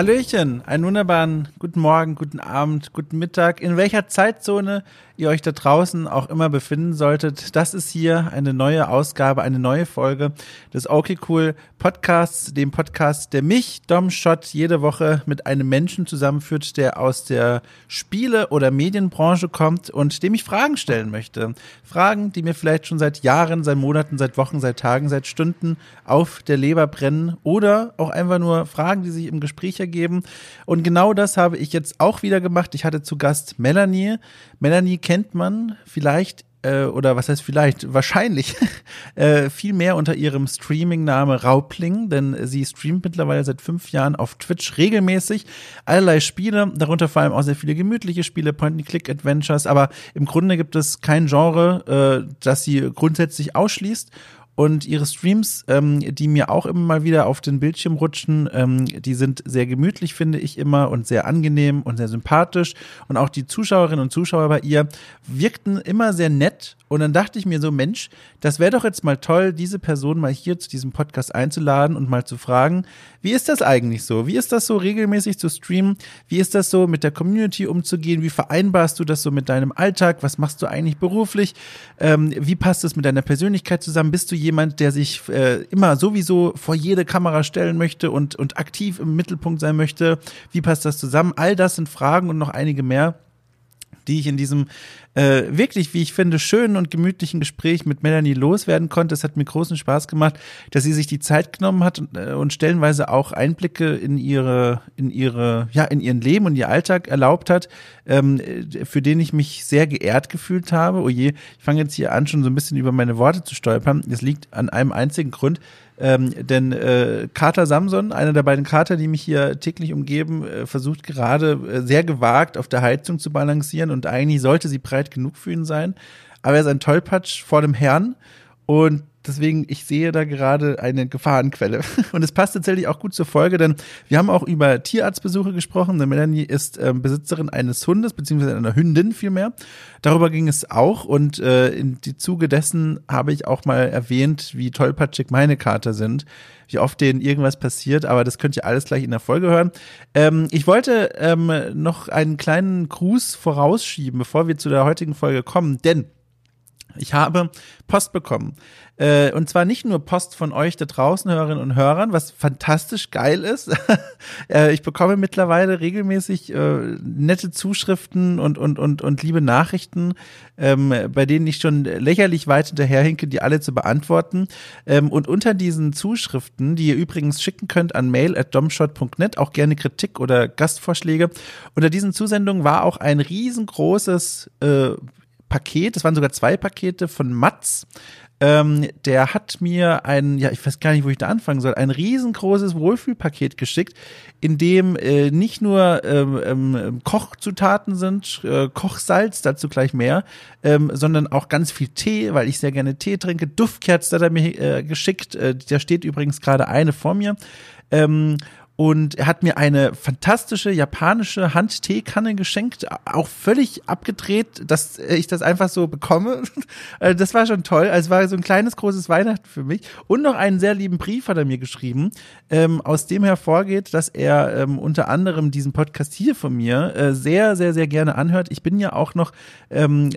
Hallöchen, einen wunderbaren guten Morgen, guten Abend, guten Mittag, in welcher Zeitzone ihr euch da draußen auch immer befinden solltet. Das ist hier eine neue Ausgabe, eine neue Folge des Okay Cool Podcasts, dem Podcast, der mich, Dom Schott, jede Woche mit einem Menschen zusammenführt, der aus der Spiele- oder Medienbranche kommt und dem ich Fragen stellen möchte. Fragen, die mir vielleicht schon seit Jahren, seit Monaten, seit Wochen, seit Tagen, seit Stunden auf der Leber brennen oder auch einfach nur Fragen, die sich im Gespräch ergeben. Und genau das habe ich jetzt auch wieder gemacht. Ich hatte zu Gast Melanie. Melanie kennt man vielleicht äh, oder was heißt vielleicht, wahrscheinlich äh, viel mehr unter ihrem Streaming-Name Raupling, denn sie streamt mittlerweile seit fünf Jahren auf Twitch regelmäßig. Allerlei Spiele, darunter vor allem auch sehr viele gemütliche Spiele, Point-and-Click-Adventures, aber im Grunde gibt es kein Genre, äh, das sie grundsätzlich ausschließt und ihre Streams, ähm, die mir auch immer mal wieder auf den Bildschirm rutschen, ähm, die sind sehr gemütlich, finde ich immer, und sehr angenehm und sehr sympathisch. Und auch die Zuschauerinnen und Zuschauer bei ihr wirkten immer sehr nett. Und dann dachte ich mir so, Mensch, das wäre doch jetzt mal toll, diese Person mal hier zu diesem Podcast einzuladen und mal zu fragen, wie ist das eigentlich so? Wie ist das so regelmäßig zu streamen? Wie ist das so mit der Community umzugehen? Wie vereinbarst du das so mit deinem Alltag? Was machst du eigentlich beruflich? Ähm, wie passt es mit deiner Persönlichkeit zusammen? Bist du jemand, der sich äh, immer sowieso vor jede Kamera stellen möchte und, und aktiv im Mittelpunkt sein möchte? Wie passt das zusammen? All das sind Fragen und noch einige mehr die ich in diesem äh, wirklich, wie ich finde, schönen und gemütlichen Gespräch mit Melanie loswerden konnte. Es hat mir großen Spaß gemacht, dass sie sich die Zeit genommen hat und, äh, und stellenweise auch Einblicke in ihre, in ihre, ja, in ihren Leben und ihr Alltag erlaubt hat, ähm, für den ich mich sehr geehrt gefühlt habe. Oh je, ich fange jetzt hier an, schon so ein bisschen über meine Worte zu stolpern. Das liegt an einem einzigen Grund. Ähm, denn äh, Kater Samson, einer der beiden Kater, die mich hier täglich umgeben, äh, versucht gerade äh, sehr gewagt auf der Heizung zu balancieren und eigentlich sollte sie breit genug für ihn sein. Aber er ist ein Tollpatsch vor dem Herrn und deswegen, ich sehe da gerade eine Gefahrenquelle. Und es passt tatsächlich auch gut zur Folge, denn wir haben auch über Tierarztbesuche gesprochen. Denn Melanie ist äh, Besitzerin eines Hundes, beziehungsweise einer Hündin vielmehr. Darüber ging es auch und äh, in die Zuge dessen habe ich auch mal erwähnt, wie tollpatschig meine Kater sind, wie oft denen irgendwas passiert, aber das könnt ihr alles gleich in der Folge hören. Ähm, ich wollte ähm, noch einen kleinen Gruß vorausschieben, bevor wir zu der heutigen Folge kommen, denn ich habe Post bekommen. Äh, und zwar nicht nur Post von euch da draußen, Hörerinnen und Hörern, was fantastisch geil ist. äh, ich bekomme mittlerweile regelmäßig äh, nette Zuschriften und, und, und, und liebe Nachrichten, ähm, bei denen ich schon lächerlich weit hinterherhinke, die alle zu beantworten. Ähm, und unter diesen Zuschriften, die ihr übrigens schicken könnt an mail at domshot.net, auch gerne Kritik oder Gastvorschläge, unter diesen Zusendungen war auch ein riesengroßes äh, Paket, das waren sogar zwei Pakete von Matz. Ähm, der hat mir ein, ja, ich weiß gar nicht, wo ich da anfangen soll, ein riesengroßes Wohlfühlpaket geschickt, in dem äh, nicht nur ähm, ähm, Kochzutaten sind, äh, Kochsalz, dazu gleich mehr, ähm, sondern auch ganz viel Tee, weil ich sehr gerne Tee trinke. Duftkerzen hat er mir äh, geschickt, äh, da steht übrigens gerade eine vor mir. Ähm, und er hat mir eine fantastische japanische Handteekanne geschenkt, auch völlig abgedreht, dass ich das einfach so bekomme. Also das war schon toll. Also es war so ein kleines, großes Weihnachten für mich. Und noch einen sehr lieben Brief hat er mir geschrieben, ähm, aus dem hervorgeht, dass er ähm, unter anderem diesen Podcast hier von mir äh, sehr, sehr, sehr gerne anhört. Ich bin ja auch noch ähm,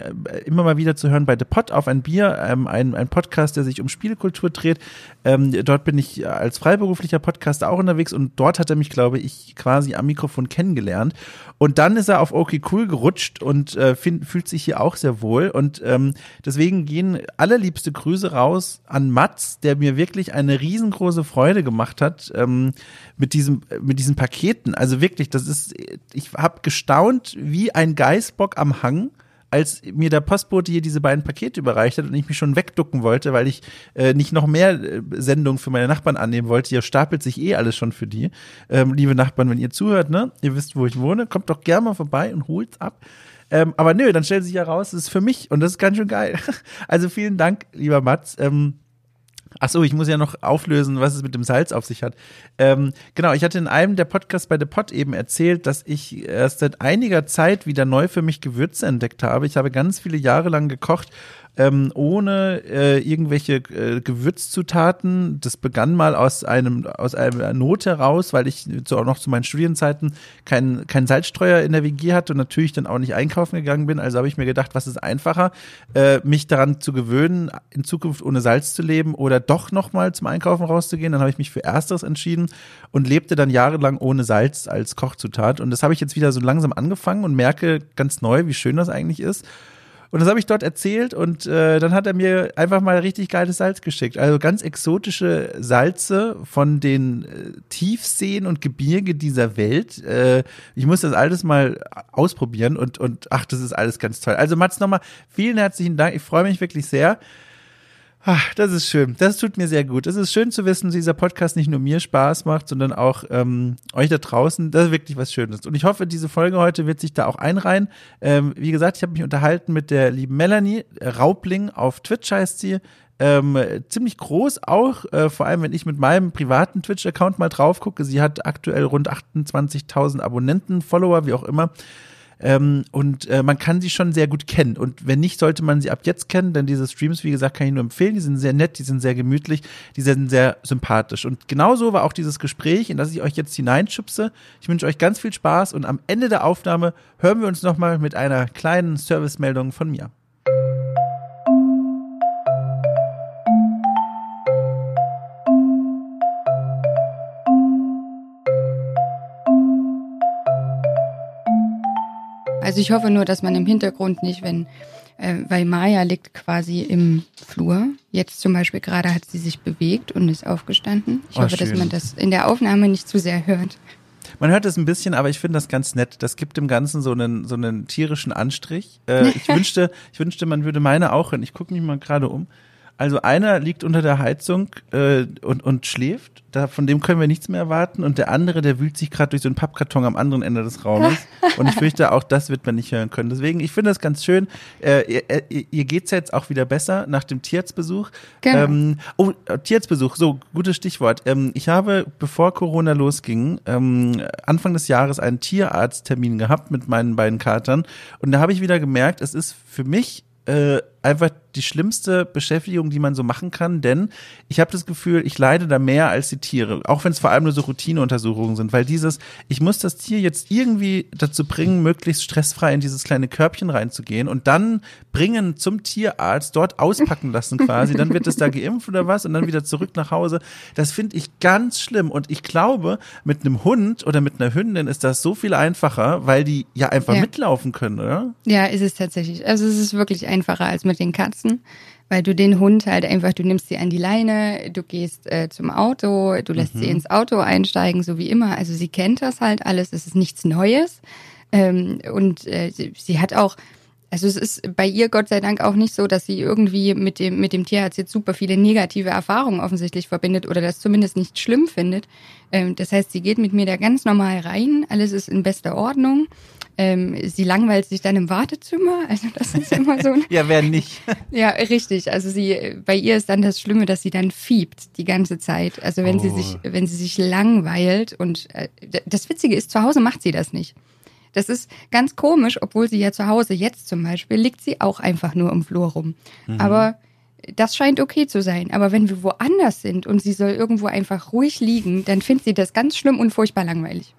immer mal wieder zu hören bei The Pot auf ein Bier, ein, ein Podcast, der sich um Spielkultur dreht. Dort bin ich als freiberuflicher Podcaster auch unterwegs und dort dort hat er mich, glaube ich, quasi am Mikrofon kennengelernt. Und dann ist er auf Okay Cool gerutscht und äh, find, fühlt sich hier auch sehr wohl. Und ähm, deswegen gehen allerliebste Grüße raus an Mats, der mir wirklich eine riesengroße Freude gemacht hat ähm, mit, diesem, mit diesen Paketen. Also wirklich, das ist, ich habe gestaunt wie ein Geißbock am Hang als mir der Postbote hier diese beiden Pakete überreicht hat und ich mich schon wegducken wollte, weil ich äh, nicht noch mehr äh, Sendungen für meine Nachbarn annehmen wollte. Hier stapelt sich eh alles schon für die. Ähm, liebe Nachbarn, wenn ihr zuhört, ne, ihr wisst, wo ich wohne, kommt doch gerne mal vorbei und holt's ab. Ähm, aber nö, dann stellt sich ja raus, es ist für mich und das ist ganz schön geil. Also vielen Dank, lieber Mats. Ähm, Achso, ich muss ja noch auflösen, was es mit dem Salz auf sich hat. Ähm, genau, ich hatte in einem der Podcasts bei The Pot eben erzählt, dass ich erst seit einiger Zeit wieder neu für mich Gewürze entdeckt habe. Ich habe ganz viele Jahre lang gekocht ähm, ohne äh, irgendwelche äh, Gewürzzutaten. Das begann mal aus einem aus einer Not heraus, weil ich so auch noch zu meinen Studienzeiten keinen kein Salzstreuer in der WG hatte und natürlich dann auch nicht einkaufen gegangen bin. Also habe ich mir gedacht, was ist einfacher, äh, mich daran zu gewöhnen, in Zukunft ohne Salz zu leben oder doch noch mal zum Einkaufen rauszugehen. Dann habe ich mich für Ersteres entschieden und lebte dann jahrelang ohne Salz als Kochzutat. Und das habe ich jetzt wieder so langsam angefangen und merke ganz neu, wie schön das eigentlich ist. Und das habe ich dort erzählt und äh, dann hat er mir einfach mal richtig geiles Salz geschickt. Also ganz exotische Salze von den äh, Tiefseen und Gebirge dieser Welt. Äh, ich muss das alles mal ausprobieren und, und ach, das ist alles ganz toll. Also Mats, nochmal vielen herzlichen Dank. Ich freue mich wirklich sehr. Ach, das ist schön. Das tut mir sehr gut. Es ist schön zu wissen, dass dieser Podcast nicht nur mir Spaß macht, sondern auch ähm, euch da draußen. Das ist wirklich was Schönes. Und ich hoffe, diese Folge heute wird sich da auch einreihen. Ähm, wie gesagt, ich habe mich unterhalten mit der lieben Melanie Raubling auf Twitch heißt sie. Ähm, ziemlich groß auch, äh, vor allem wenn ich mit meinem privaten Twitch-Account mal drauf gucke. Sie hat aktuell rund 28.000 Abonnenten, Follower, wie auch immer. Ähm, und äh, man kann sie schon sehr gut kennen. Und wenn nicht, sollte man sie ab jetzt kennen, denn diese Streams, wie gesagt, kann ich nur empfehlen. Die sind sehr nett, die sind sehr gemütlich, die sind sehr sympathisch. Und genauso war auch dieses Gespräch, in das ich euch jetzt hineinschubse. Ich wünsche euch ganz viel Spaß und am Ende der Aufnahme hören wir uns nochmal mit einer kleinen Servicemeldung von mir. Also ich hoffe nur, dass man im Hintergrund nicht, wenn, äh, weil Maya liegt quasi im Flur. Jetzt zum Beispiel gerade hat sie sich bewegt und ist aufgestanden. Ich oh, hoffe, schön. dass man das in der Aufnahme nicht zu sehr hört. Man hört es ein bisschen, aber ich finde das ganz nett. Das gibt dem Ganzen so einen, so einen tierischen Anstrich. Äh, ich wünschte, ich wünschte, man würde meine auch hören. Ich gucke mich mal gerade um. Also einer liegt unter der Heizung äh, und, und schläft. Da, von dem können wir nichts mehr erwarten. Und der andere, der wühlt sich gerade durch so einen Pappkarton am anderen Ende des Raumes. und ich fürchte, auch das wird man nicht hören können. Deswegen, ich finde das ganz schön. Äh, ihr, ihr, ihr geht's jetzt auch wieder besser nach dem Tierarztbesuch. Genau. Ähm, oh, Tierarztbesuch, so, gutes Stichwort. Ähm, ich habe, bevor Corona losging, ähm, Anfang des Jahres einen Tierarzttermin gehabt mit meinen beiden Katern. Und da habe ich wieder gemerkt, es ist für mich äh, einfach die schlimmste Beschäftigung, die man so machen kann, denn ich habe das Gefühl, ich leide da mehr als die Tiere, auch wenn es vor allem nur so Routineuntersuchungen sind, weil dieses, ich muss das Tier jetzt irgendwie dazu bringen, möglichst stressfrei in dieses kleine Körbchen reinzugehen und dann bringen zum Tierarzt, dort auspacken lassen quasi, dann wird es da geimpft oder was und dann wieder zurück nach Hause. Das finde ich ganz schlimm und ich glaube, mit einem Hund oder mit einer Hündin ist das so viel einfacher, weil die ja einfach ja. mitlaufen können, oder? Ja, ist es tatsächlich. Also es ist wirklich einfacher als mit den Katzen weil du den Hund halt einfach, du nimmst sie an die Leine, du gehst äh, zum Auto, du lässt mhm. sie ins Auto einsteigen, so wie immer. Also sie kennt das halt alles, es ist nichts Neues. Ähm, und äh, sie, sie hat auch, also es ist bei ihr Gott sei Dank auch nicht so, dass sie irgendwie mit dem, mit dem Tierarzt jetzt super viele negative Erfahrungen offensichtlich verbindet oder das zumindest nicht schlimm findet. Ähm, das heißt, sie geht mit mir da ganz normal rein, alles ist in bester Ordnung. Ähm, sie langweilt sich dann im Wartezimmer. Also das ist immer so. Ein ja, wer nicht? ja, richtig. Also sie, bei ihr ist dann das Schlimme, dass sie dann fiebt die ganze Zeit. Also wenn oh. sie sich, wenn sie sich langweilt und äh, das Witzige ist, zu Hause macht sie das nicht. Das ist ganz komisch, obwohl sie ja zu Hause jetzt zum Beispiel liegt sie auch einfach nur im Flur rum. Mhm. Aber das scheint okay zu sein. Aber wenn wir woanders sind und sie soll irgendwo einfach ruhig liegen, dann findet sie das ganz schlimm und furchtbar langweilig.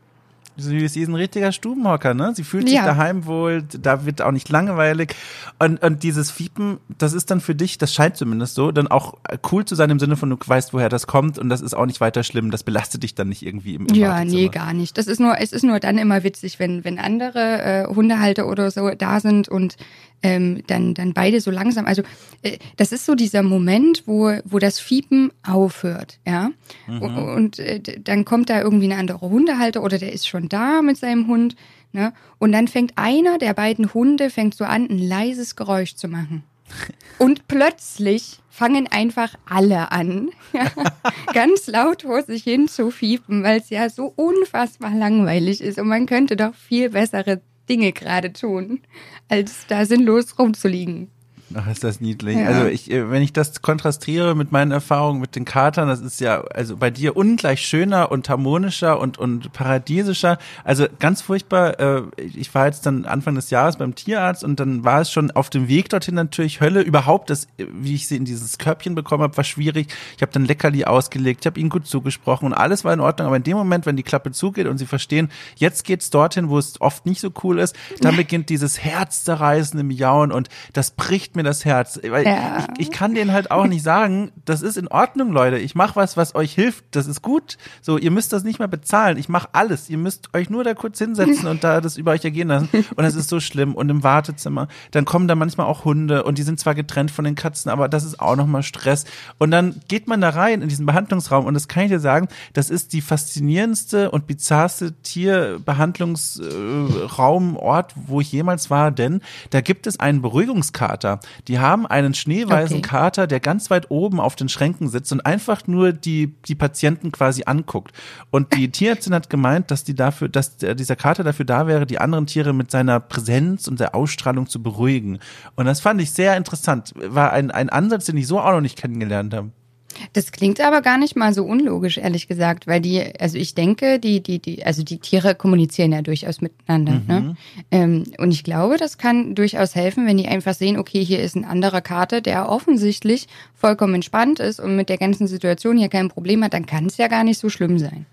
Sie ist ein richtiger Stubenhocker, ne? Sie fühlt sich ja. daheim wohl, da wird auch nicht langweilig. Und, und dieses Fiepen, das ist dann für dich, das scheint zumindest so, dann auch cool zu sein im Sinne von, du weißt, woher das kommt und das ist auch nicht weiter schlimm. Das belastet dich dann nicht irgendwie im, im Ja, nee, gar nicht. Das ist nur, es ist nur dann immer witzig, wenn, wenn andere äh, Hundehalter oder so da sind und ähm, dann, dann beide so langsam. Also äh, das ist so dieser Moment, wo, wo das Fiepen aufhört, ja. Mhm. Und, und äh, dann kommt da irgendwie ein anderer Hundehalter oder der ist schon da mit seinem Hund. Ne? Und dann fängt einer der beiden Hunde fängt so an, ein leises Geräusch zu machen. Und plötzlich fangen einfach alle an, ja, ganz laut vor sich hin zu fiepen, weil es ja so unfassbar langweilig ist und man könnte doch viel bessere Dinge gerade tun, als da sinnlos rumzuliegen. Ach, ist das niedlich. Ja. Also ich, äh, wenn ich das kontrastiere mit meinen Erfahrungen mit den Katern, das ist ja also bei dir ungleich schöner und harmonischer und und paradiesischer. Also ganz furchtbar. Äh, ich war jetzt dann Anfang des Jahres beim Tierarzt und dann war es schon auf dem Weg dorthin natürlich Hölle. Überhaupt das, wie ich sie in dieses Körbchen bekommen habe, war schwierig. Ich habe dann Leckerli ausgelegt, ich habe ihnen gut zugesprochen und alles war in Ordnung. Aber in dem Moment, wenn die Klappe zugeht und sie verstehen, jetzt geht's dorthin, wo es oft nicht so cool ist, dann beginnt dieses herzzerreißende Miauen und das bricht mir das Herz. Weil ja. ich, ich kann denen halt auch nicht sagen, das ist in Ordnung, Leute. Ich mache was, was euch hilft. Das ist gut. So, ihr müsst das nicht mehr bezahlen. Ich mache alles. Ihr müsst euch nur da kurz hinsetzen und da das über euch ergehen lassen. Und das ist so schlimm. Und im Wartezimmer, dann kommen da manchmal auch Hunde und die sind zwar getrennt von den Katzen, aber das ist auch nochmal Stress. Und dann geht man da rein in diesen Behandlungsraum und das kann ich dir sagen, das ist die faszinierendste und bizarrste Tierbehandlungsraum, Ort, wo ich jemals war, denn da gibt es einen Beruhigungskater. Die haben einen schneeweißen okay. Kater, der ganz weit oben auf den Schränken sitzt und einfach nur die, die Patienten quasi anguckt. Und die Tierärztin hat gemeint, dass die dafür, dass dieser Kater dafür da wäre, die anderen Tiere mit seiner Präsenz und der Ausstrahlung zu beruhigen. Und das fand ich sehr interessant. War ein, ein Ansatz, den ich so auch noch nicht kennengelernt habe. Das klingt aber gar nicht mal so unlogisch, ehrlich gesagt, weil die, also ich denke, die, die, die, also die Tiere kommunizieren ja durchaus miteinander. Mhm. Ne? Ähm, und ich glaube, das kann durchaus helfen, wenn die einfach sehen, okay, hier ist ein anderer Kater, der offensichtlich vollkommen entspannt ist und mit der ganzen Situation hier kein Problem hat, dann kann es ja gar nicht so schlimm sein.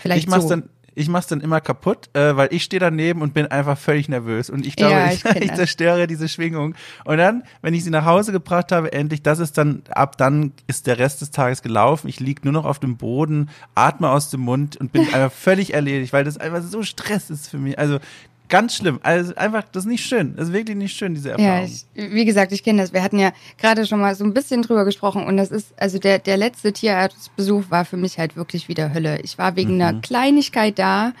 Vielleicht ich mach's so. dann ich mach's dann immer kaputt, äh, weil ich stehe daneben und bin einfach völlig nervös. Und ich glaube, ja, ich, ich, ich zerstöre diese Schwingung. Und dann, wenn ich sie nach Hause gebracht habe, endlich, das ist dann, ab dann ist der Rest des Tages gelaufen. Ich lieg nur noch auf dem Boden, atme aus dem Mund und bin einfach völlig erledigt, weil das einfach so Stress ist für mich. Also Ganz schlimm. Also einfach, das ist nicht schön. Das ist wirklich nicht schön, diese Erfahrung. Ja, ich, wie gesagt, ich kenne das. Wir hatten ja gerade schon mal so ein bisschen drüber gesprochen und das ist, also der, der letzte Tierarztbesuch war für mich halt wirklich wieder Hölle. Ich war wegen mhm. einer Kleinigkeit da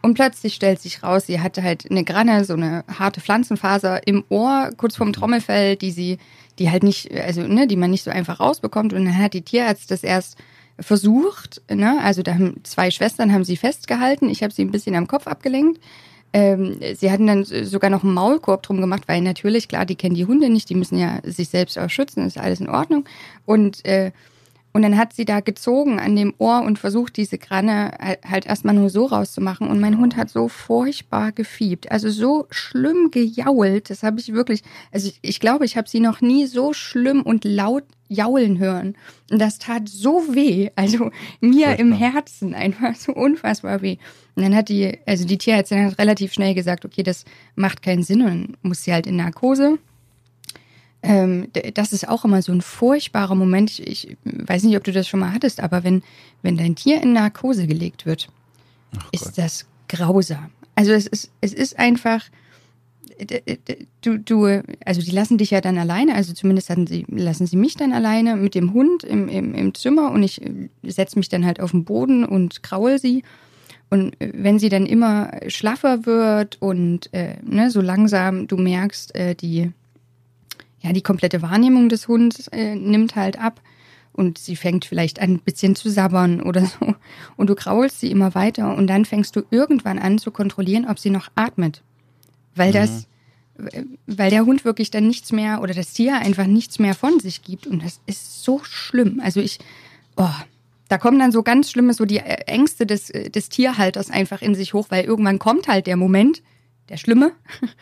und plötzlich stellt sich raus, sie hatte halt eine Granne, so eine harte Pflanzenfaser im Ohr, kurz vorm mhm. Trommelfell, die sie, die halt nicht, also, ne, die man nicht so einfach rausbekommt. Und dann hat die Tierärztin das erst versucht, ne, also da haben zwei Schwestern haben sie festgehalten, ich habe sie ein bisschen am Kopf abgelenkt ähm, sie hatten dann sogar noch einen Maulkorb drum gemacht, weil natürlich, klar, die kennen die Hunde nicht, die müssen ja sich selbst auch schützen, ist alles in Ordnung. Und, äh, und dann hat sie da gezogen an dem Ohr und versucht, diese Granne halt erstmal nur so rauszumachen. Und mein Hund hat so furchtbar gefiebt, also so schlimm gejault. Das habe ich wirklich, also ich, ich glaube, ich habe sie noch nie so schlimm und laut jaulen hören. Und das tat so weh, also mir im Herzen einfach so unfassbar weh. Und dann hat die, also die Tierärztin hat relativ schnell gesagt, okay, das macht keinen Sinn und muss sie halt in Narkose. Ähm, das ist auch immer so ein furchtbarer Moment. Ich, ich, weiß nicht, ob du das schon mal hattest, aber wenn, wenn dein Tier in Narkose gelegt wird, ist das grausam. Also es ist, es ist einfach, du, du, also die lassen dich ja dann alleine, also zumindest sie, lassen sie mich dann alleine mit dem Hund im, im, im Zimmer und ich äh, setze mich dann halt auf den Boden und kraul sie. Und äh, wenn sie dann immer schlaffer wird und äh, ne, so langsam du merkst, äh, die, ja, die komplette Wahrnehmung des Hundes äh, nimmt halt ab und sie fängt vielleicht an, ein bisschen zu sabbern oder so. Und du kraulst sie immer weiter und dann fängst du irgendwann an zu kontrollieren, ob sie noch atmet weil das, mhm. weil der Hund wirklich dann nichts mehr oder das Tier einfach nichts mehr von sich gibt und das ist so schlimm. Also ich, oh, da kommen dann so ganz schlimme, so die Ängste des, des Tierhalters einfach in sich hoch, weil irgendwann kommt halt der Moment, der Schlimme.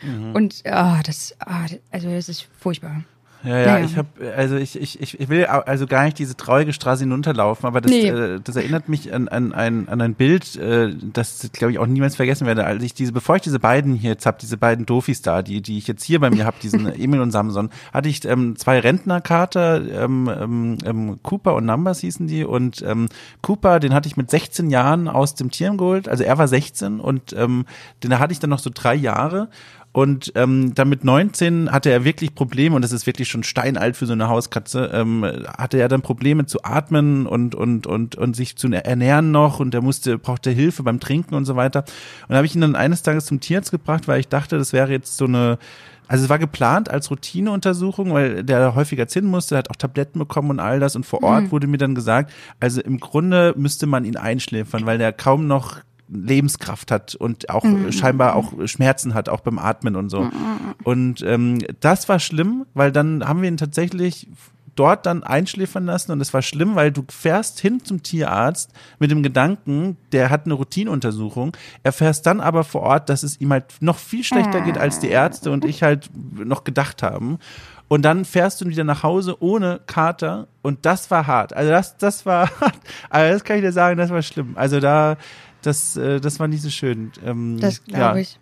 Mhm. Und oh, das, oh, also das ist furchtbar. Ja, ja, ich habe, also ich, ich, ich will also gar nicht diese traurige Straße hinunterlaufen, aber das, nee. äh, das erinnert mich an, an, ein, an ein Bild, äh, das glaube ich auch niemals vergessen werde. Als ich diese, bevor ich diese beiden hier jetzt habe, diese beiden Dofis da, die, die ich jetzt hier bei mir habe, diesen Emil und Samson, hatte ich ähm, zwei Rentnerkater, ähm, ähm, ähm, Cooper und Numbers hießen die und ähm, Cooper, den hatte ich mit 16 Jahren aus dem Tier geholt, also er war 16 und ähm, den hatte ich dann noch so drei Jahre und ähm, dann mit 19 hatte er wirklich Probleme, und das ist wirklich schon steinalt für so eine Hauskatze, ähm, hatte er dann Probleme zu atmen und, und, und, und sich zu ernähren noch und er musste, brauchte Hilfe beim Trinken und so weiter. Und da habe ich ihn dann eines Tages zum Tierarzt gebracht, weil ich dachte, das wäre jetzt so eine, also es war geplant als Routineuntersuchung, weil der häufiger zinnen musste, hat auch Tabletten bekommen und all das. Und vor Ort mhm. wurde mir dann gesagt, also im Grunde müsste man ihn einschläfern, weil der kaum noch Lebenskraft hat und auch mhm. scheinbar auch Schmerzen hat, auch beim Atmen und so. Mhm. Und ähm, das war schlimm, weil dann haben wir ihn tatsächlich dort dann einschläfern lassen und es war schlimm, weil du fährst hin zum Tierarzt mit dem Gedanken, der hat eine Routineuntersuchung, erfährst dann aber vor Ort, dass es ihm halt noch viel schlechter geht, als die Ärzte und ich halt noch gedacht haben. Und dann fährst du wieder nach Hause ohne Kater und das war hart. Also das, das war hart. Also das kann ich dir sagen, das war schlimm. Also da, das, äh, das war nicht so schön. Ähm, das glaube ja. ich.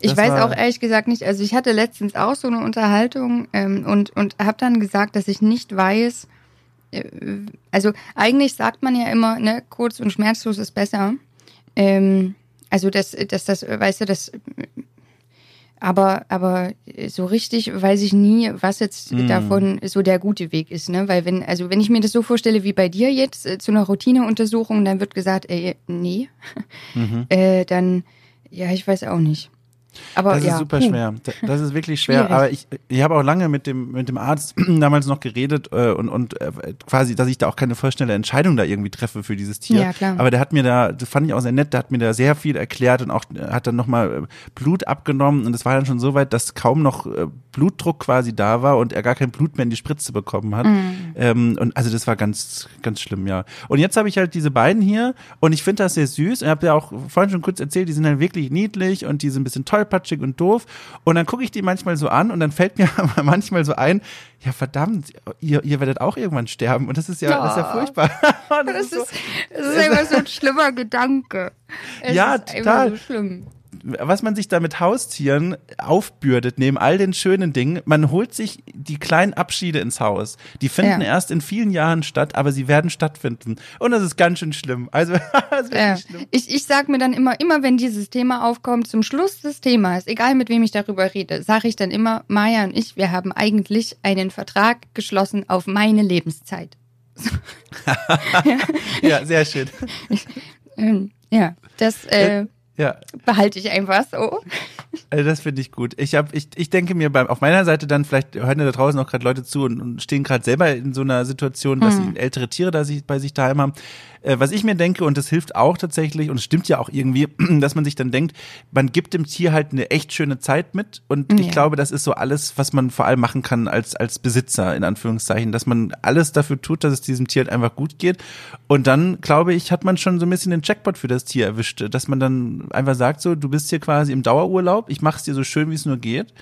Ich weiß auch ehrlich gesagt nicht, also ich hatte letztens auch so eine Unterhaltung ähm, und, und habe dann gesagt, dass ich nicht weiß, äh, also eigentlich sagt man ja immer, ne, kurz und schmerzlos ist besser. Ähm, also dass, dass das, weißt du, das aber, aber so richtig weiß ich nie, was jetzt mm. davon so der gute Weg ist, ne? Weil wenn, also wenn ich mir das so vorstelle wie bei dir jetzt, äh, zu einer Routineuntersuchung, dann wird gesagt, ey, nee, mhm. äh, dann, ja, ich weiß auch nicht. Aber, das ist ja. super schwer. Das ist wirklich schwer. Schwierig. Aber ich, ich habe auch lange mit dem, mit dem Arzt damals noch geredet äh, und, und äh, quasi, dass ich da auch keine vorschnelle Entscheidung da irgendwie treffe für dieses Tier. Ja, klar. Aber der hat mir da, das fand ich auch sehr nett, der hat mir da sehr viel erklärt und auch hat dann nochmal äh, Blut abgenommen und es war dann schon so weit, dass kaum noch äh, Blutdruck quasi da war und er gar kein Blut mehr in die Spritze bekommen hat. Mhm. Ähm, und also das war ganz, ganz schlimm, ja. Und jetzt habe ich halt diese beiden hier und ich finde das sehr süß. Ich habe ja auch vorhin schon kurz erzählt, die sind halt wirklich niedlich und die sind ein bisschen tollpatschig und doof. Und dann gucke ich die manchmal so an und dann fällt mir manchmal so ein, ja verdammt, ihr, ihr werdet auch irgendwann sterben. Und das ist ja, ja. Das ist ja furchtbar. das, das, ist, so, das ist immer so ein schlimmer Gedanke. Es ja, total. So schlimm was man sich da mit Haustieren aufbürdet, neben all den schönen Dingen, man holt sich die kleinen Abschiede ins Haus. Die finden ja. erst in vielen Jahren statt, aber sie werden stattfinden. Und das ist ganz schön schlimm. Also, ja. schlimm. Ich, ich sag mir dann immer, immer wenn dieses Thema aufkommt, zum Schluss des Themas, egal mit wem ich darüber rede, sage ich dann immer, Maya und ich, wir haben eigentlich einen Vertrag geschlossen auf meine Lebenszeit. ja. ja, sehr schön. Ähm, ja, das. Äh, ja. Behalte ich einfach so. Also das finde ich gut. Ich hab, ich, ich denke mir beim, auf meiner Seite dann, vielleicht hören ja da draußen auch gerade Leute zu und, und stehen gerade selber in so einer Situation, dass hm. sie ältere Tiere da sich, bei sich daheim haben. Äh, was ich mir denke, und das hilft auch tatsächlich, und es stimmt ja auch irgendwie, dass man sich dann denkt, man gibt dem Tier halt eine echt schöne Zeit mit. Und ja. ich glaube, das ist so alles, was man vor allem machen kann als, als Besitzer, in Anführungszeichen, dass man alles dafür tut, dass es diesem Tier halt einfach gut geht. Und dann, glaube ich, hat man schon so ein bisschen den Jackpot für das Tier erwischt, dass man dann einfach sagt so, du bist hier quasi im Dauerurlaub, ich mache es dir so schön, wie es nur geht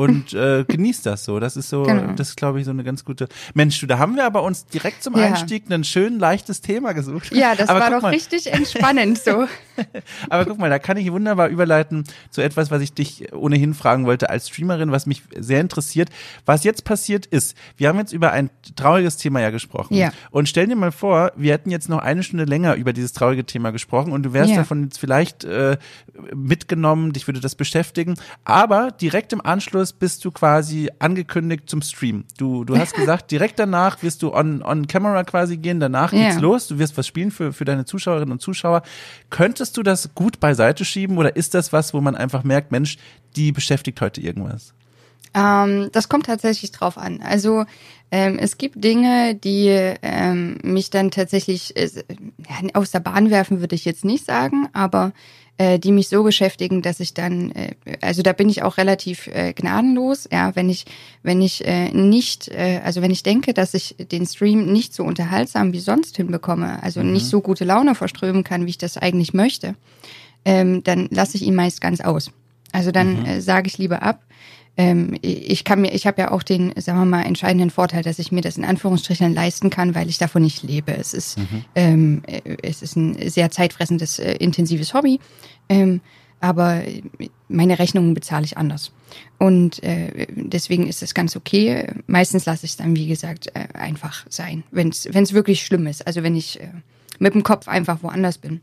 und äh, genießt das so. Das ist so, genau. das ist, glaube ich, so eine ganz gute. Mensch, du, da haben wir aber uns direkt zum Einstieg ja. ein schön leichtes Thema gesucht. Ja, das aber war doch mal. richtig entspannend so. aber guck mal, da kann ich wunderbar überleiten zu etwas, was ich dich ohnehin fragen wollte als Streamerin, was mich sehr interessiert. Was jetzt passiert ist, wir haben jetzt über ein trauriges Thema ja gesprochen. Ja. Und stell dir mal vor, wir hätten jetzt noch eine Stunde länger über dieses traurige Thema gesprochen und du wärst ja. davon jetzt vielleicht äh, mitgenommen, dich würde das beschäftigen. Aber direkt im Anschluss Anschluss bist du quasi angekündigt zum Stream. Du, du hast gesagt, direkt danach wirst du on, on camera quasi gehen, danach geht's ja. los, du wirst was spielen für, für deine Zuschauerinnen und Zuschauer. Könntest du das gut beiseite schieben oder ist das was, wo man einfach merkt, Mensch, die beschäftigt heute irgendwas? Ähm, das kommt tatsächlich drauf an. Also ähm, es gibt Dinge, die ähm, mich dann tatsächlich äh, aus der Bahn werfen, würde ich jetzt nicht sagen, aber die mich so beschäftigen, dass ich dann, äh, also da bin ich auch relativ äh, gnadenlos, ja, wenn ich, wenn ich äh, nicht, äh, also wenn ich denke, dass ich den Stream nicht so unterhaltsam wie sonst hinbekomme, also mhm. nicht so gute Laune verströmen kann, wie ich das eigentlich möchte, ähm, dann lasse ich ihn meist ganz aus. Also dann mhm. äh, sage ich lieber ab ähm, ich kann mir, ich habe ja auch den, sagen wir mal, entscheidenden Vorteil, dass ich mir das in Anführungsstrichen leisten kann, weil ich davon nicht lebe. Es ist, mhm. ähm, äh, es ist ein sehr zeitfressendes, äh, intensives Hobby. Ähm, aber meine Rechnungen bezahle ich anders. Und äh, deswegen ist es ganz okay. Meistens lasse ich es dann, wie gesagt, äh, einfach sein, wenn es wirklich schlimm ist. Also wenn ich äh, mit dem Kopf einfach woanders bin.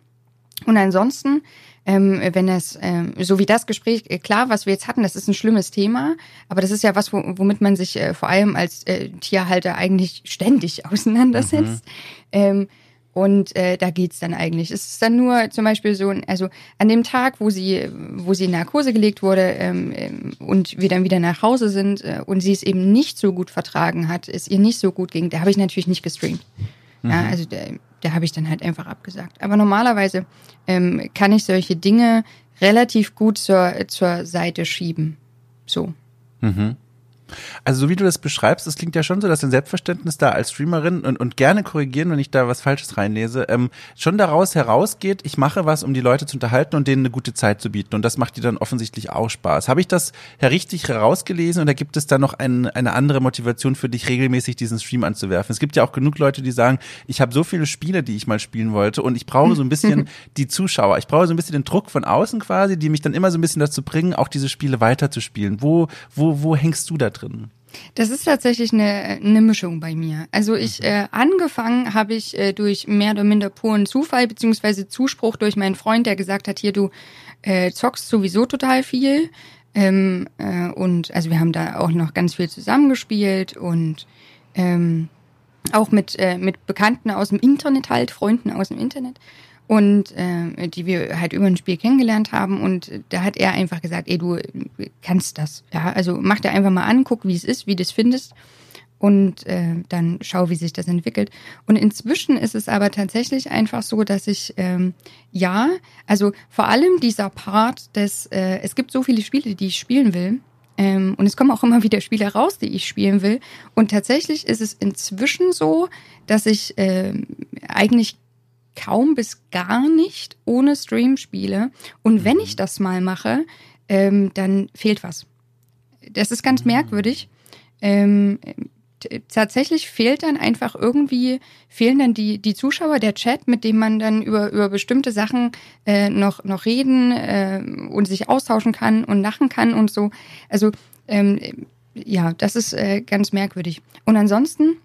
Und ansonsten ähm, wenn es, ähm, so wie das Gespräch, äh, klar, was wir jetzt hatten, das ist ein schlimmes Thema, aber das ist ja was, womit man sich äh, vor allem als äh, Tierhalter eigentlich ständig auseinandersetzt. Mhm. Ähm, und äh, da geht's dann eigentlich. Es ist dann nur zum Beispiel so, also an dem Tag, wo sie, wo sie in Narkose gelegt wurde ähm, ähm, und wir dann wieder nach Hause sind äh, und sie es eben nicht so gut vertragen hat, es ihr nicht so gut ging, da habe ich natürlich nicht gestreamt. Mhm. Ja, also da habe ich dann halt einfach abgesagt. Aber normalerweise ähm, kann ich solche Dinge relativ gut zur, zur Seite schieben. So. Mhm. Also so wie du das beschreibst, es klingt ja schon so, dass dein Selbstverständnis da als Streamerin und, und gerne korrigieren, wenn ich da was Falsches reinlese, ähm, schon daraus herausgeht, ich mache was, um die Leute zu unterhalten und denen eine gute Zeit zu bieten. Und das macht dir dann offensichtlich auch Spaß. Habe ich das richtig herausgelesen oder gibt es da noch ein, eine andere Motivation für dich, regelmäßig diesen Stream anzuwerfen? Es gibt ja auch genug Leute, die sagen, ich habe so viele Spiele, die ich mal spielen wollte und ich brauche so ein bisschen die Zuschauer. Ich brauche so ein bisschen den Druck von außen quasi, die mich dann immer so ein bisschen dazu bringen, auch diese Spiele weiterzuspielen. Wo, wo, wo hängst du da drin? Das ist tatsächlich eine, eine Mischung bei mir. Also ich mhm. äh, angefangen habe ich äh, durch mehr oder minder puren Zufall beziehungsweise Zuspruch durch meinen Freund, der gesagt hat, hier du äh, zockst sowieso total viel. Ähm, äh, und also wir haben da auch noch ganz viel zusammengespielt und ähm, auch mit, äh, mit Bekannten aus dem Internet halt, Freunden aus dem Internet und äh, die wir halt über ein Spiel kennengelernt haben und da hat er einfach gesagt, ey, du kannst das. Ja, also mach dir einfach mal an, guck, wie es ist, wie du es findest und äh, dann schau, wie sich das entwickelt. Und inzwischen ist es aber tatsächlich einfach so, dass ich ähm, ja, also vor allem dieser Part des, äh, es gibt so viele Spiele, die ich spielen will. Ähm, und es kommen auch immer wieder Spiele raus, die ich spielen will. Und tatsächlich ist es inzwischen so, dass ich äh, eigentlich kaum bis gar nicht ohne Stream spiele. Und wenn ich mhm. das mal mache, ähm, dann fehlt was. Das ist ganz mhm. merkwürdig. Ähm, tatsächlich fehlt dann einfach irgendwie, fehlen dann die, die Zuschauer, der Chat, mit dem man dann über, über bestimmte Sachen äh, noch, noch reden äh, und sich austauschen kann und lachen kann und so. Also ähm, ja, das ist äh, ganz merkwürdig. Und ansonsten,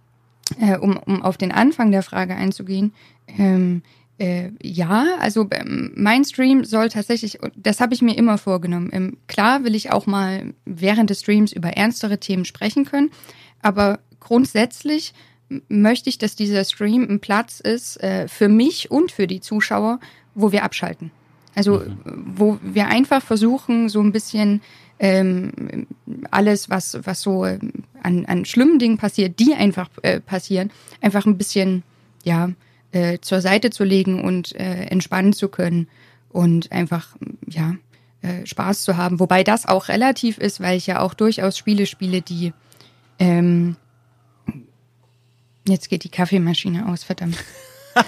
äh, um, um auf den Anfang der Frage einzugehen, ähm, äh, ja, also ähm, mein Stream soll tatsächlich, das habe ich mir immer vorgenommen. Ähm, klar will ich auch mal während des Streams über ernstere Themen sprechen können, aber grundsätzlich möchte ich, dass dieser Stream ein Platz ist äh, für mich und für die Zuschauer, wo wir abschalten. Also mhm. wo wir einfach versuchen, so ein bisschen ähm, alles, was, was so an, an schlimmen Dingen passiert, die einfach äh, passieren, einfach ein bisschen, ja, äh, zur Seite zu legen und äh, entspannen zu können und einfach, ja, äh, Spaß zu haben. Wobei das auch relativ ist, weil ich ja auch durchaus Spiele spiele, die ähm, jetzt geht die Kaffeemaschine aus, verdammt.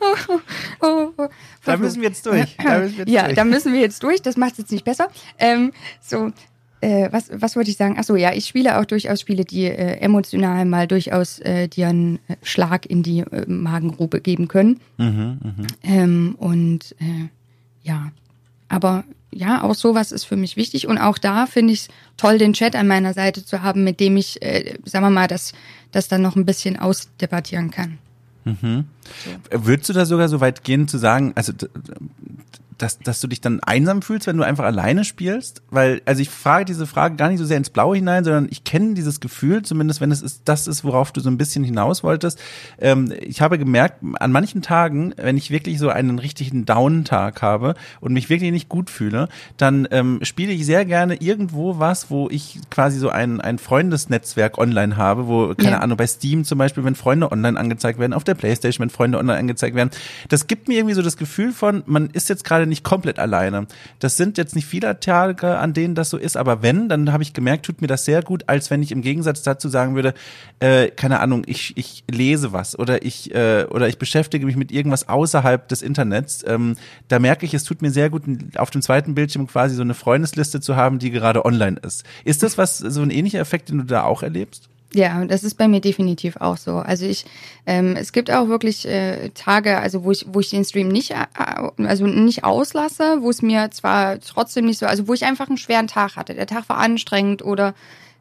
oh, oh, oh, da müssen wir jetzt durch. Da wir jetzt ja, durch. da müssen wir jetzt durch. Das macht es jetzt nicht besser. Ähm, so, äh, was, was wollte ich sagen? Achso, ja, ich spiele auch durchaus Spiele, die äh, emotional mal durchaus äh, dir einen äh, Schlag in die äh, Magengrube geben können. Mhm, mh. ähm, und ja, aber ja, auch sowas ist für mich wichtig. Und auch da finde ich es toll, den Chat an meiner Seite zu haben, mit dem ich, sagen wir mal, das, das dann noch ein bisschen ausdebattieren kann. Mhm. So. Würdest du da sogar so weit gehen zu sagen, also dass, dass du dich dann einsam fühlst, wenn du einfach alleine spielst? Weil, also ich frage diese Frage gar nicht so sehr ins Blaue hinein, sondern ich kenne dieses Gefühl, zumindest wenn es ist, das ist, worauf du so ein bisschen hinaus wolltest. Ähm, ich habe gemerkt, an manchen Tagen, wenn ich wirklich so einen richtigen Down-Tag habe und mich wirklich nicht gut fühle, dann ähm, spiele ich sehr gerne irgendwo was, wo ich quasi so ein, ein Freundesnetzwerk online habe, wo, keine ja. Ahnung, bei Steam zum Beispiel, wenn Freunde online angezeigt werden, auf der Playstation, wenn Freunde online angezeigt werden. Das gibt mir irgendwie so das Gefühl von, man ist jetzt gerade nicht komplett alleine. Das sind jetzt nicht viele Tage, an denen das so ist, aber wenn, dann habe ich gemerkt, tut mir das sehr gut, als wenn ich im Gegensatz dazu sagen würde, äh, keine Ahnung, ich, ich lese was oder ich, äh, oder ich beschäftige mich mit irgendwas außerhalb des Internets. Ähm, da merke ich, es tut mir sehr gut, auf dem zweiten Bildschirm quasi so eine Freundesliste zu haben, die gerade online ist. Ist das was, so ein ähnlicher Effekt, den du da auch erlebst? Ja, das ist bei mir definitiv auch so. Also ich, ähm, es gibt auch wirklich äh, Tage, also wo ich, wo ich den Stream nicht, äh, also nicht auslasse, wo es mir zwar trotzdem nicht so, also wo ich einfach einen schweren Tag hatte. Der Tag war anstrengend oder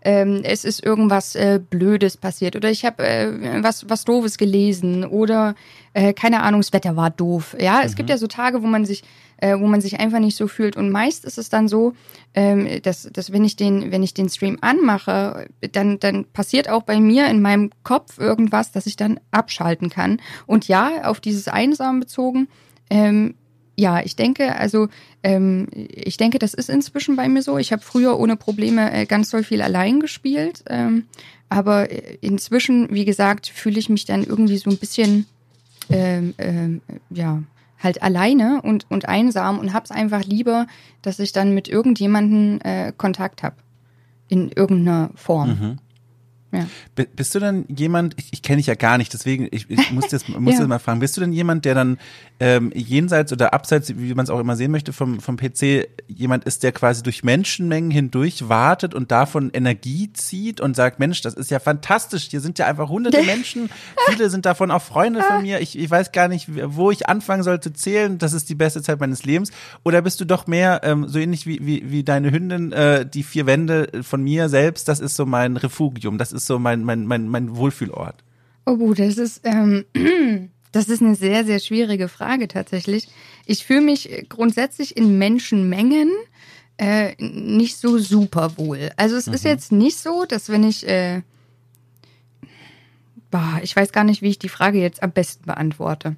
ähm, es ist irgendwas äh, Blödes passiert oder ich habe äh, was was Doofes gelesen oder äh, keine Ahnung, das Wetter war doof. Ja, es gibt mhm. ja so Tage, wo man sich äh, wo man sich einfach nicht so fühlt und meist ist es dann so, ähm, dass, dass wenn ich den wenn ich den Stream anmache, dann dann passiert auch bei mir in meinem Kopf irgendwas, dass ich dann abschalten kann und ja, auf dieses Einsam bezogen ähm, Ja, ich denke, also ähm, ich denke, das ist inzwischen bei mir so. Ich habe früher ohne Probleme äh, ganz doll viel allein gespielt, ähm, aber äh, inzwischen, wie gesagt, fühle ich mich dann irgendwie so ein bisschen, ähm, ähm, ja, halt alleine und, und einsam und hab's einfach lieber, dass ich dann mit irgendjemanden äh, Kontakt habe in irgendeiner Form. Mhm. Ja. Bist du denn jemand, ich, ich kenne dich ja gar nicht, deswegen ich, ich muss das muss ja. das mal fragen, bist du denn jemand, der dann ähm, jenseits oder abseits, wie man es auch immer sehen möchte, vom, vom PC jemand ist, der quasi durch Menschenmengen hindurch wartet und davon Energie zieht und sagt, Mensch, das ist ja fantastisch, hier sind ja einfach hunderte Menschen, viele sind davon auch Freunde von mir, ich, ich weiß gar nicht, wo ich anfangen soll zu zählen, das ist die beste Zeit meines Lebens. Oder bist du doch mehr ähm, so ähnlich wie, wie, wie deine Hündin, äh, die vier Wände von mir selbst, das ist so mein Refugium, das ist so mein, mein, mein, mein Wohlfühlort? Oh, das ist, ähm, das ist eine sehr, sehr schwierige Frage tatsächlich. Ich fühle mich grundsätzlich in Menschenmengen äh, nicht so super wohl. Also es mhm. ist jetzt nicht so, dass wenn ich, äh, boah, ich weiß gar nicht, wie ich die Frage jetzt am besten beantworte.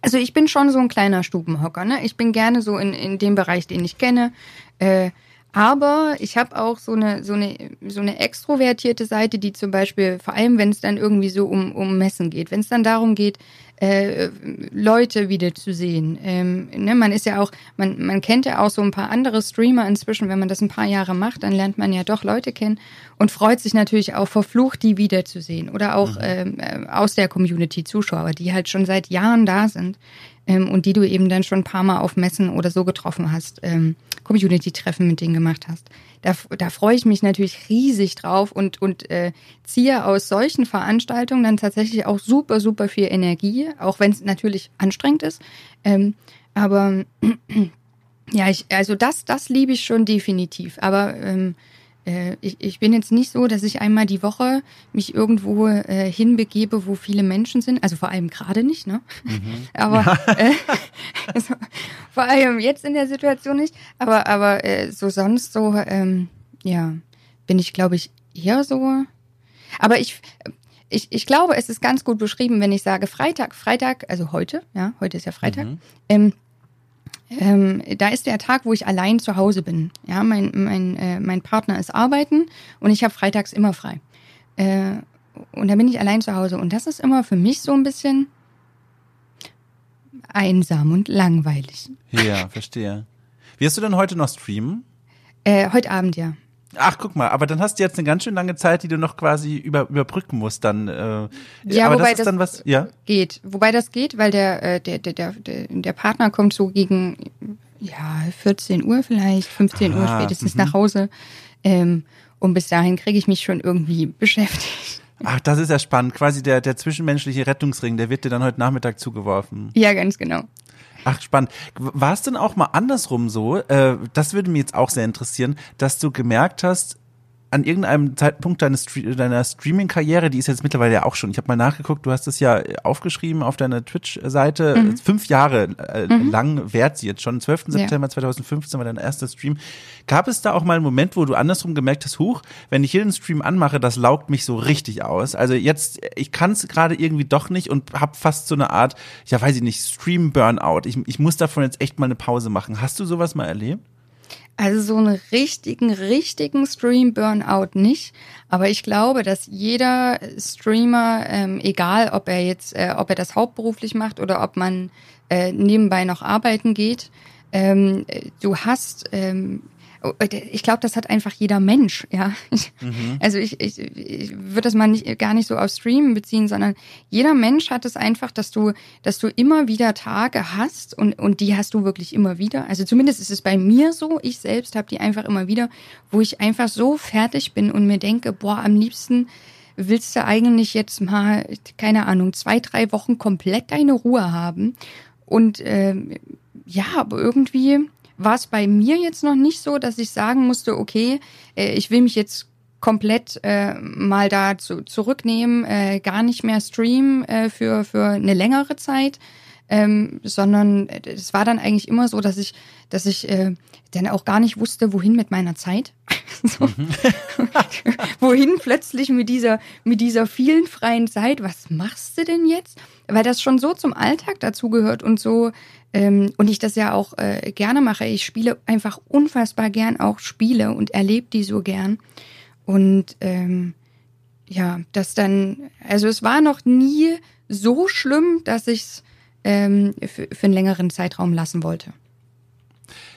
Also ich bin schon so ein kleiner Stubenhocker, ne? Ich bin gerne so in, in dem Bereich, den ich kenne. Äh, aber ich habe auch so eine, so, eine, so eine extrovertierte Seite, die zum Beispiel, vor allem wenn es dann irgendwie so um, um Messen geht, wenn es dann darum geht, äh, Leute wieder zu sehen. Ähm, ne, man ist ja auch, man, man kennt ja auch so ein paar andere Streamer inzwischen, wenn man das ein paar Jahre macht, dann lernt man ja doch Leute kennen und freut sich natürlich auch verflucht, die wiederzusehen. Oder auch mhm. ähm, äh, aus der Community Zuschauer, die halt schon seit Jahren da sind ähm, und die du eben dann schon ein paar Mal auf Messen oder so getroffen hast, ähm, Community-Treffen mit denen gemacht hast. Da, da freue ich mich natürlich riesig drauf und, und äh, ziehe aus solchen Veranstaltungen dann tatsächlich auch super, super viel Energie, auch wenn es natürlich anstrengend ist. Ähm, aber ja, ich, also das, das liebe ich schon definitiv. Aber ähm, äh, ich, ich bin jetzt nicht so, dass ich einmal die Woche mich irgendwo äh, hinbegebe, wo viele Menschen sind. Also vor allem gerade nicht, ne? Mhm. Aber ja. äh, also, vor allem jetzt in der Situation nicht. Aber, aber äh, so sonst so, ähm, ja, bin ich, glaube ich, eher so. Aber ich, ich, ich glaube, es ist ganz gut beschrieben, wenn ich sage Freitag, Freitag, also heute, ja, heute ist ja Freitag, mhm. ähm, ähm, da ist der Tag, wo ich allein zu Hause bin. Ja, mein, mein, äh, mein Partner ist arbeiten und ich habe freitags immer frei. Äh, und da bin ich allein zu Hause. Und das ist immer für mich so ein bisschen einsam und langweilig. Ja, verstehe. Wirst du denn heute noch streamen? Äh, heute Abend, ja. Ach, guck mal, aber dann hast du jetzt eine ganz schön lange Zeit, die du noch quasi über, überbrücken musst. Dann, äh, ja, aber wobei das ist das dann was, ja? geht. Wobei das geht, weil der, äh, der, der, der, der Partner kommt so gegen ja, 14 Uhr vielleicht, 15 Aha, Uhr spätestens -hmm. nach Hause. Ähm, und bis dahin kriege ich mich schon irgendwie beschäftigt. Ach, das ist ja spannend. Quasi der, der zwischenmenschliche Rettungsring, der wird dir dann heute Nachmittag zugeworfen. Ja, ganz genau. Ach, spannend. War es denn auch mal andersrum so? Äh, das würde mich jetzt auch sehr interessieren, dass du gemerkt hast, an irgendeinem Zeitpunkt deines, deiner Streaming-Karriere, die ist jetzt mittlerweile ja auch schon, ich habe mal nachgeguckt, du hast es ja aufgeschrieben auf deiner Twitch-Seite, mhm. fünf Jahre äh, mhm. lang währt sie jetzt schon, 12. September ja. 2015 war dein erster Stream. Gab es da auch mal einen Moment, wo du andersrum gemerkt hast, huch, wenn ich hier den Stream anmache, das laugt mich so richtig aus. Also jetzt, ich kann es gerade irgendwie doch nicht und habe fast so eine Art, ja weiß ich nicht, Stream-Burnout. Ich, ich muss davon jetzt echt mal eine Pause machen. Hast du sowas mal erlebt? Also so einen richtigen, richtigen Stream-Burnout nicht. Aber ich glaube, dass jeder Streamer, ähm, egal ob er jetzt, äh, ob er das hauptberuflich macht oder ob man äh, nebenbei noch arbeiten geht, ähm, du hast ähm, äh, ich glaube, das hat einfach jeder Mensch, ja. Mhm. Also ich, ich, ich würde das mal nicht, gar nicht so auf Streamen beziehen, sondern jeder Mensch hat es einfach, dass du, dass du immer wieder Tage hast und, und die hast du wirklich immer wieder. Also zumindest ist es bei mir so, ich selbst habe die einfach immer wieder, wo ich einfach so fertig bin und mir denke, boah, am liebsten willst du eigentlich jetzt mal, keine Ahnung, zwei, drei Wochen komplett deine Ruhe haben. Und ähm, ja, aber irgendwie war es bei mir jetzt noch nicht so, dass ich sagen musste, okay, äh, ich will mich jetzt komplett äh, mal da zu, zurücknehmen, äh, gar nicht mehr streamen äh, für, für eine längere Zeit. Ähm, sondern es war dann eigentlich immer so, dass ich, dass ich äh, dann auch gar nicht wusste, wohin mit meiner Zeit. so. mhm. wohin plötzlich mit dieser, mit dieser vielen freien Zeit? Was machst du denn jetzt? Weil das schon so zum Alltag dazugehört und so, ähm, und ich das ja auch äh, gerne mache. Ich spiele einfach unfassbar gern auch Spiele und erlebe die so gern. Und ähm, ja, das dann, also es war noch nie so schlimm, dass ich es ähm, für, für einen längeren Zeitraum lassen wollte.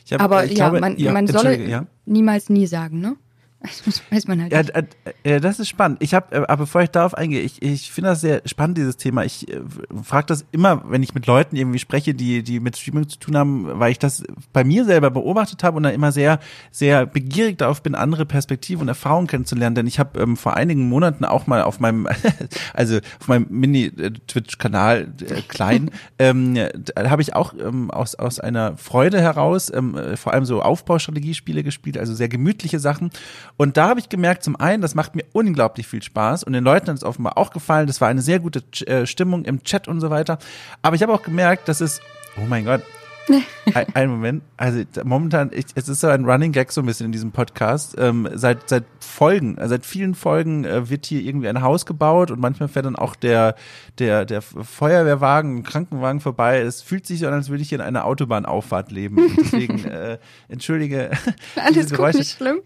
Hab, Aber ja, glaube, man, ja, man solle ja. niemals nie sagen, ne? Das weiß man halt. Ja, nicht. Äh, das ist spannend. Ich habe, äh, aber bevor ich darauf eingehe, ich, ich finde das sehr spannend, dieses Thema. Ich äh, frage das immer, wenn ich mit Leuten irgendwie spreche, die, die mit Streaming zu tun haben, weil ich das bei mir selber beobachtet habe und dann immer sehr, sehr begierig darauf bin, andere Perspektiven und Erfahrungen kennenzulernen. Denn ich habe ähm, vor einigen Monaten auch mal auf meinem, also auf meinem Mini-Twitch-Kanal äh, klein, ähm, habe ich auch ähm, aus, aus einer Freude heraus ähm, vor allem so Aufbaustrategiespiele gespielt, also sehr gemütliche Sachen. Und da habe ich gemerkt, zum einen, das macht mir unglaublich viel Spaß und den Leuten hat es offenbar auch gefallen. Das war eine sehr gute äh, Stimmung im Chat und so weiter. Aber ich habe auch gemerkt, dass es, oh mein Gott, ein, ein, Moment. Also momentan, ich, es ist so ein Running Gag so ein bisschen in diesem Podcast. Ähm, seit seit Folgen, also seit vielen Folgen äh, wird hier irgendwie ein Haus gebaut und manchmal fährt dann auch der der der Feuerwehrwagen, Krankenwagen vorbei. Es fühlt sich so an, als würde ich hier in einer Autobahnauffahrt leben. Und deswegen äh, entschuldige. Alles gut, nicht schlimm.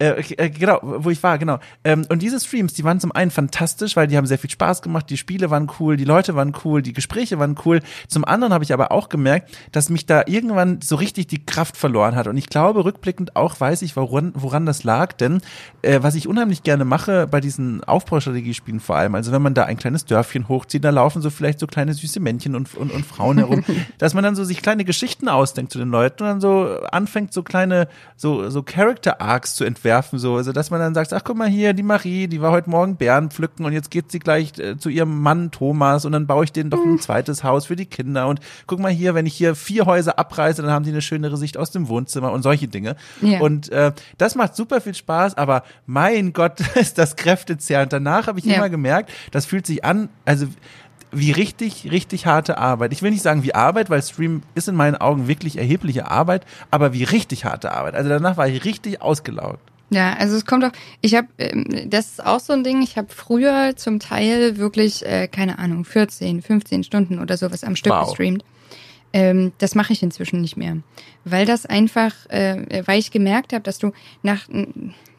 Äh, äh, genau, wo ich war, genau. Ähm, und diese Streams, die waren zum einen fantastisch, weil die haben sehr viel Spaß gemacht, die Spiele waren cool, die Leute waren cool, die Gespräche waren cool. Zum anderen habe ich aber auch gemerkt, dass mich da irgendwann so richtig die Kraft verloren hat. Und ich glaube, rückblickend auch weiß ich, woran, woran das lag. Denn äh, was ich unheimlich gerne mache bei diesen Aufbaustrategiespielen vor allem, also wenn man da ein kleines Dörfchen hochzieht, da laufen so vielleicht so kleine süße Männchen und, und, und Frauen herum, dass man dann so sich kleine Geschichten ausdenkt zu den Leuten und dann so anfängt, so kleine, so, so Character Arcs zu entwerfen werfen, so, also dass man dann sagt, ach guck mal hier, die Marie, die war heute Morgen Bären pflücken und jetzt geht sie gleich äh, zu ihrem Mann Thomas und dann baue ich denen doch ein mhm. zweites Haus für die Kinder und guck mal hier, wenn ich hier vier Häuser abreiße, dann haben sie eine schönere Sicht aus dem Wohnzimmer und solche Dinge. Ja. Und äh, das macht super viel Spaß, aber mein Gott, ist das kräftezehrend. Danach habe ich ja. immer gemerkt, das fühlt sich an, also wie richtig, richtig harte Arbeit. Ich will nicht sagen wie Arbeit, weil Stream ist in meinen Augen wirklich erhebliche Arbeit, aber wie richtig harte Arbeit. Also danach war ich richtig ausgelaugt. Ja, also es kommt auch, ich habe, ähm, das ist auch so ein Ding, ich habe früher zum Teil wirklich, äh, keine Ahnung, 14, 15 Stunden oder sowas am Stück wow. gestreamt. Ähm, das mache ich inzwischen nicht mehr, weil das einfach, äh, weil ich gemerkt habe, dass du nach,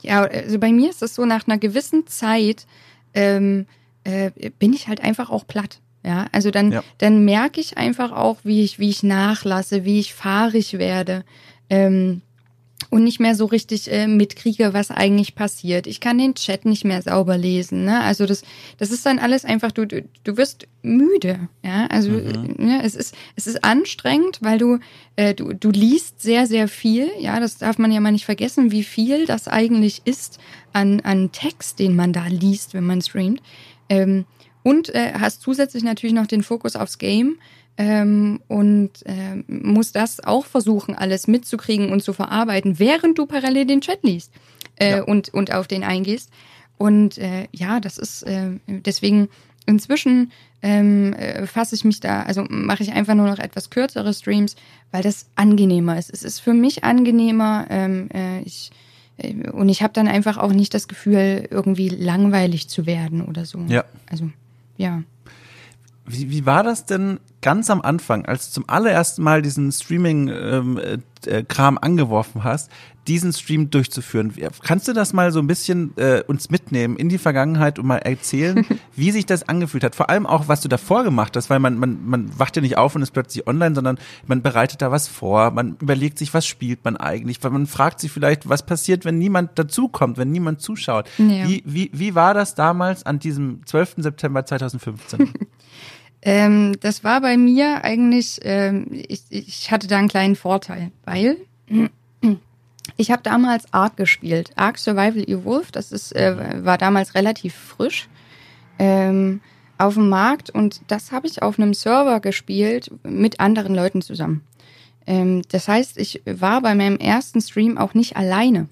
ja, also bei mir ist das so, nach einer gewissen Zeit ähm, äh, bin ich halt einfach auch platt. Ja, also dann, ja. dann merke ich einfach auch, wie ich, wie ich nachlasse, wie ich fahrig werde. Ähm, und nicht mehr so richtig äh, mitkriege, was eigentlich passiert. Ich kann den Chat nicht mehr sauber lesen. Ne? Also das, das ist dann alles einfach, du, du, du wirst müde. Ja, also mhm. ja, es ist, es ist anstrengend, weil du, äh, du, du liest sehr, sehr viel. Ja, das darf man ja mal nicht vergessen, wie viel das eigentlich ist an, an Text, den man da liest, wenn man streamt. Ähm, und äh, hast zusätzlich natürlich noch den Fokus aufs Game ähm, und äh, muss das auch versuchen, alles mitzukriegen und zu verarbeiten, während du parallel den Chat liest äh, ja. und, und auf den eingehst. Und äh, ja, das ist äh, deswegen inzwischen ähm, äh, fasse ich mich da, also mache ich einfach nur noch etwas kürzere Streams, weil das angenehmer ist. Es ist für mich angenehmer. Ähm, äh, ich äh, und ich habe dann einfach auch nicht das Gefühl, irgendwie langweilig zu werden oder so. Ja. Also ja. Wie, wie war das denn ganz am Anfang, als du zum allerersten Mal diesen Streaming-Kram ähm, äh, angeworfen hast, diesen Stream durchzuführen? Kannst du das mal so ein bisschen äh, uns mitnehmen in die Vergangenheit und mal erzählen, wie sich das angefühlt hat? Vor allem auch, was du davor gemacht hast, weil man, man, man wacht ja nicht auf und ist plötzlich online, sondern man bereitet da was vor, man überlegt sich, was spielt man eigentlich, weil man fragt sich vielleicht, was passiert, wenn niemand dazukommt, wenn niemand zuschaut. Ja. Wie, wie, wie war das damals an diesem 12. September 2015? Ähm, das war bei mir eigentlich, ähm, ich, ich hatte da einen kleinen Vorteil, weil ich habe damals Ark gespielt. Ark Survival Evolved, das ist, äh, war damals relativ frisch ähm, auf dem Markt und das habe ich auf einem Server gespielt mit anderen Leuten zusammen. Ähm, das heißt, ich war bei meinem ersten Stream auch nicht alleine.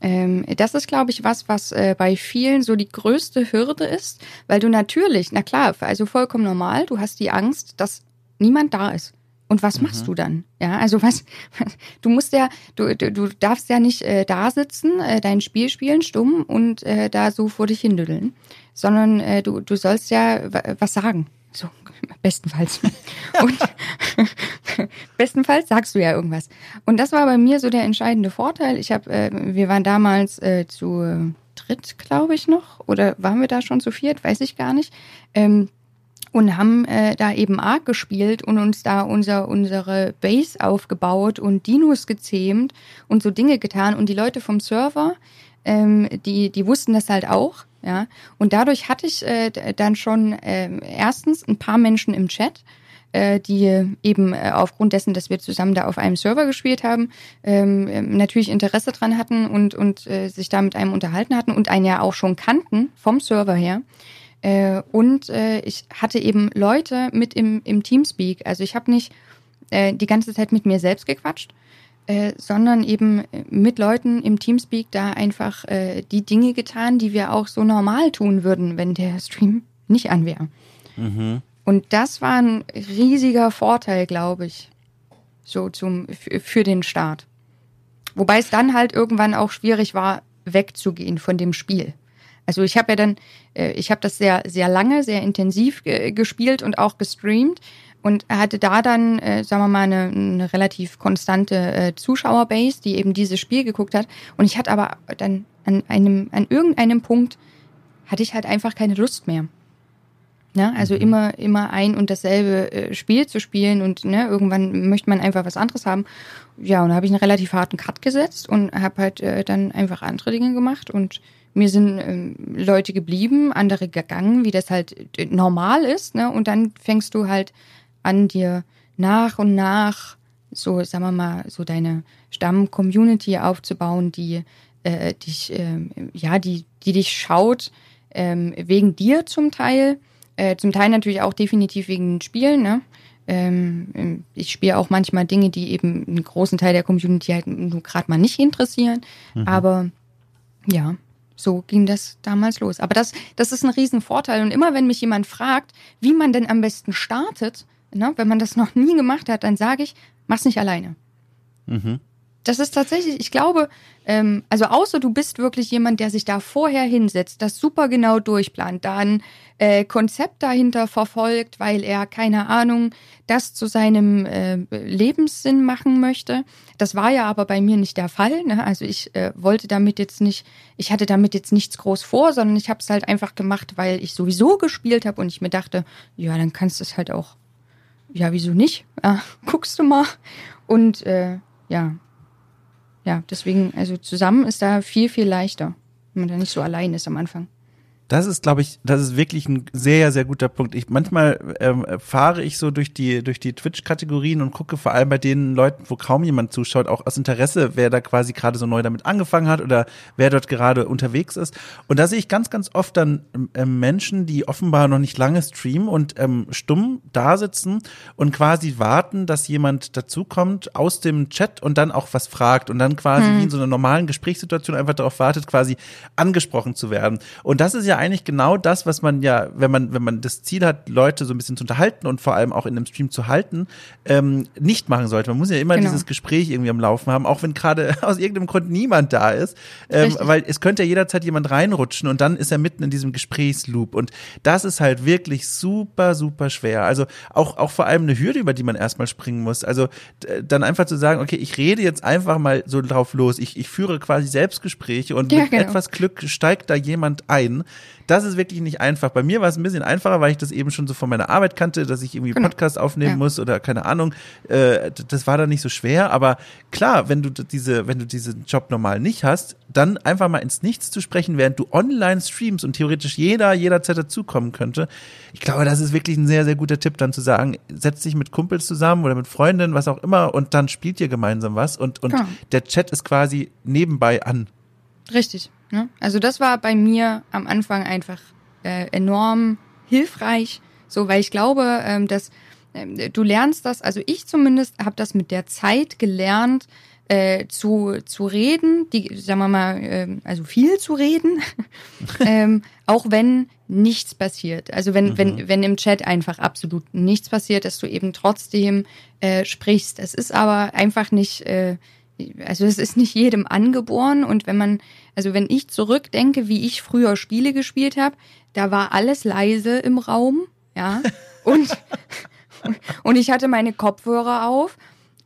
Ähm, das ist, glaube ich, was, was äh, bei vielen so die größte Hürde ist, weil du natürlich, na klar, also vollkommen normal, du hast die Angst, dass niemand da ist. Und was machst mhm. du dann? Ja, also was, du musst ja, du, du, du darfst ja nicht äh, da sitzen, äh, dein Spiel spielen, stumm und äh, da so vor dich hindüdeln, sondern äh, du, du sollst ja was sagen. So, bestenfalls. Und bestenfalls sagst du ja irgendwas. Und das war bei mir so der entscheidende Vorteil. Ich habe, äh, wir waren damals äh, zu dritt, glaube ich noch, oder waren wir da schon zu viert, weiß ich gar nicht. Ähm, und haben äh, da eben Ark gespielt und uns da unser, unsere Base aufgebaut und Dinos gezähmt und so Dinge getan. Und die Leute vom Server, ähm, die, die wussten das halt auch. Ja, und dadurch hatte ich äh, dann schon äh, erstens ein paar Menschen im Chat, äh, die eben äh, aufgrund dessen, dass wir zusammen da auf einem Server gespielt haben, ähm, ähm, natürlich Interesse dran hatten und, und äh, sich da mit einem unterhalten hatten und einen ja auch schon kannten vom Server her. Äh, und äh, ich hatte eben Leute mit im, im Teamspeak. Also ich habe nicht äh, die ganze Zeit mit mir selbst gequatscht, äh, sondern eben mit Leuten im Teamspeak da einfach äh, die Dinge getan, die wir auch so normal tun würden, wenn der Stream nicht an wäre. Mhm. Und das war ein riesiger Vorteil, glaube ich, so zum für den Start. Wobei es dann halt irgendwann auch schwierig war, wegzugehen von dem Spiel. Also ich habe ja dann, äh, ich habe das sehr, sehr lange, sehr intensiv gespielt und auch gestreamt und hatte da dann, äh, sagen wir mal, eine, eine relativ konstante äh, Zuschauerbase, die eben dieses Spiel geguckt hat. Und ich hatte aber dann an einem, an irgendeinem Punkt hatte ich halt einfach keine Lust mehr. Ne? Also mhm. immer, immer ein und dasselbe äh, Spiel zu spielen und ne, irgendwann möchte man einfach was anderes haben. Ja, und da habe ich einen relativ harten Cut gesetzt und habe halt äh, dann einfach andere Dinge gemacht und mir sind ähm, Leute geblieben, andere gegangen, wie das halt äh, normal ist. Ne? Und dann fängst du halt an, dir nach und nach so, sagen wir mal, so deine Stamm-Community aufzubauen, die äh, dich, äh, ja, die, die dich schaut, äh, wegen dir zum Teil, äh, zum Teil natürlich auch definitiv wegen den Spielen, ne? Ähm, ich spiele auch manchmal Dinge, die eben einen großen Teil der Community halt nur gerade mal nicht interessieren. Mhm. Aber ja, so ging das damals los. Aber das, das ist ein Riesenvorteil. Und immer wenn mich jemand fragt, wie man denn am besten startet, ne, wenn man das noch nie gemacht hat, dann sage ich, mach's nicht alleine. Mhm das ist tatsächlich, ich glaube, ähm, also außer du bist wirklich jemand, der sich da vorher hinsetzt, das super genau durchplant, da ein äh, Konzept dahinter verfolgt, weil er, keine Ahnung, das zu seinem äh, Lebenssinn machen möchte. Das war ja aber bei mir nicht der Fall. Ne? Also ich äh, wollte damit jetzt nicht, ich hatte damit jetzt nichts groß vor, sondern ich habe es halt einfach gemacht, weil ich sowieso gespielt habe und ich mir dachte, ja, dann kannst du es halt auch, ja, wieso nicht? Ja, guckst du mal. Und äh, ja, ja, deswegen, also zusammen ist da viel, viel leichter, wenn man da nicht so allein ist am Anfang. Das ist, glaube ich, das ist wirklich ein sehr, sehr guter Punkt. Ich manchmal ähm, fahre ich so durch die durch die Twitch-Kategorien und gucke vor allem bei den Leuten, wo kaum jemand zuschaut, auch aus Interesse, wer da quasi gerade so neu damit angefangen hat oder wer dort gerade unterwegs ist. Und da sehe ich ganz, ganz oft dann ähm, Menschen, die offenbar noch nicht lange streamen und ähm, stumm da sitzen und quasi warten, dass jemand dazukommt aus dem Chat und dann auch was fragt und dann quasi hm. wie in so einer normalen Gesprächssituation einfach darauf wartet, quasi angesprochen zu werden. Und das ist ja eigentlich genau das, was man ja, wenn man, wenn man das Ziel hat, Leute so ein bisschen zu unterhalten und vor allem auch in einem Stream zu halten, ähm, nicht machen sollte. Man muss ja immer genau. dieses Gespräch irgendwie am Laufen haben, auch wenn gerade aus irgendeinem Grund niemand da ist. Ähm, weil es könnte ja jederzeit jemand reinrutschen und dann ist er mitten in diesem Gesprächsloop. Und das ist halt wirklich super, super schwer. Also auch, auch vor allem eine Hürde, über die man erstmal springen muss. Also dann einfach zu sagen, okay, ich rede jetzt einfach mal so drauf los. Ich, ich führe quasi Selbstgespräche und ja, mit genau. etwas Glück steigt da jemand ein. Das ist wirklich nicht einfach. Bei mir war es ein bisschen einfacher, weil ich das eben schon so von meiner Arbeit kannte, dass ich irgendwie genau. Podcast aufnehmen ja. muss oder keine Ahnung. Äh, das war dann nicht so schwer. Aber klar, wenn du diese, wenn du diesen Job normal nicht hast, dann einfach mal ins Nichts zu sprechen, während du online streamst und theoretisch jeder jederzeit dazukommen könnte. Ich glaube, das ist wirklich ein sehr, sehr guter Tipp, dann zu sagen, setz dich mit Kumpels zusammen oder mit Freundinnen, was auch immer, und dann spielt ihr gemeinsam was und, und ja. der Chat ist quasi nebenbei an. Richtig. Ne? Also das war bei mir am Anfang einfach äh, enorm hilfreich, so weil ich glaube, ähm, dass äh, du lernst das, also ich zumindest habe das mit der Zeit gelernt, äh, zu, zu reden, die, sagen wir mal, äh, also viel zu reden, ähm, auch wenn nichts passiert. Also wenn, mhm. wenn, wenn im Chat einfach absolut nichts passiert, dass du eben trotzdem äh, sprichst. Es ist aber einfach nicht, äh, also es ist nicht jedem angeboren und wenn man, also wenn ich zurückdenke, wie ich früher Spiele gespielt habe, da war alles leise im Raum, ja, und, und ich hatte meine Kopfhörer auf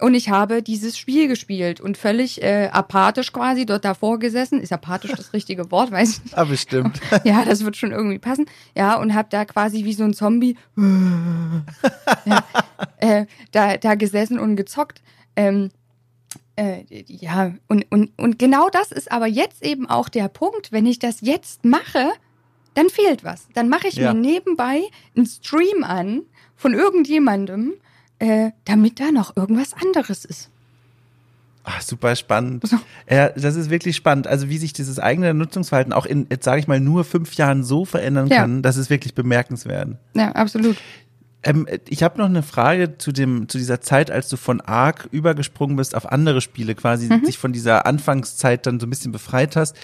und ich habe dieses Spiel gespielt und völlig äh, apathisch quasi dort davor gesessen. Ist apathisch das richtige Wort? Weiß ich nicht. Ah, bestimmt. Ja, das wird schon irgendwie passen. Ja, und habe da quasi wie so ein Zombie ja, äh, da, da gesessen und gezockt. Ähm, äh, ja, und, und, und genau das ist aber jetzt eben auch der Punkt. Wenn ich das jetzt mache, dann fehlt was. Dann mache ich ja. mir nebenbei einen Stream an von irgendjemandem äh, damit da noch irgendwas anderes ist. Ach, super spannend. So. Ja, das ist wirklich spannend. Also wie sich dieses eigene Nutzungsverhalten auch in, jetzt sage ich mal, nur fünf Jahren so verändern ja. kann, das ist wirklich bemerkenswert. Ja, absolut. Ähm, ich habe noch eine Frage zu dem zu dieser Zeit, als du von Ark übergesprungen bist auf andere Spiele, quasi mhm. dich von dieser Anfangszeit dann so ein bisschen befreit hast.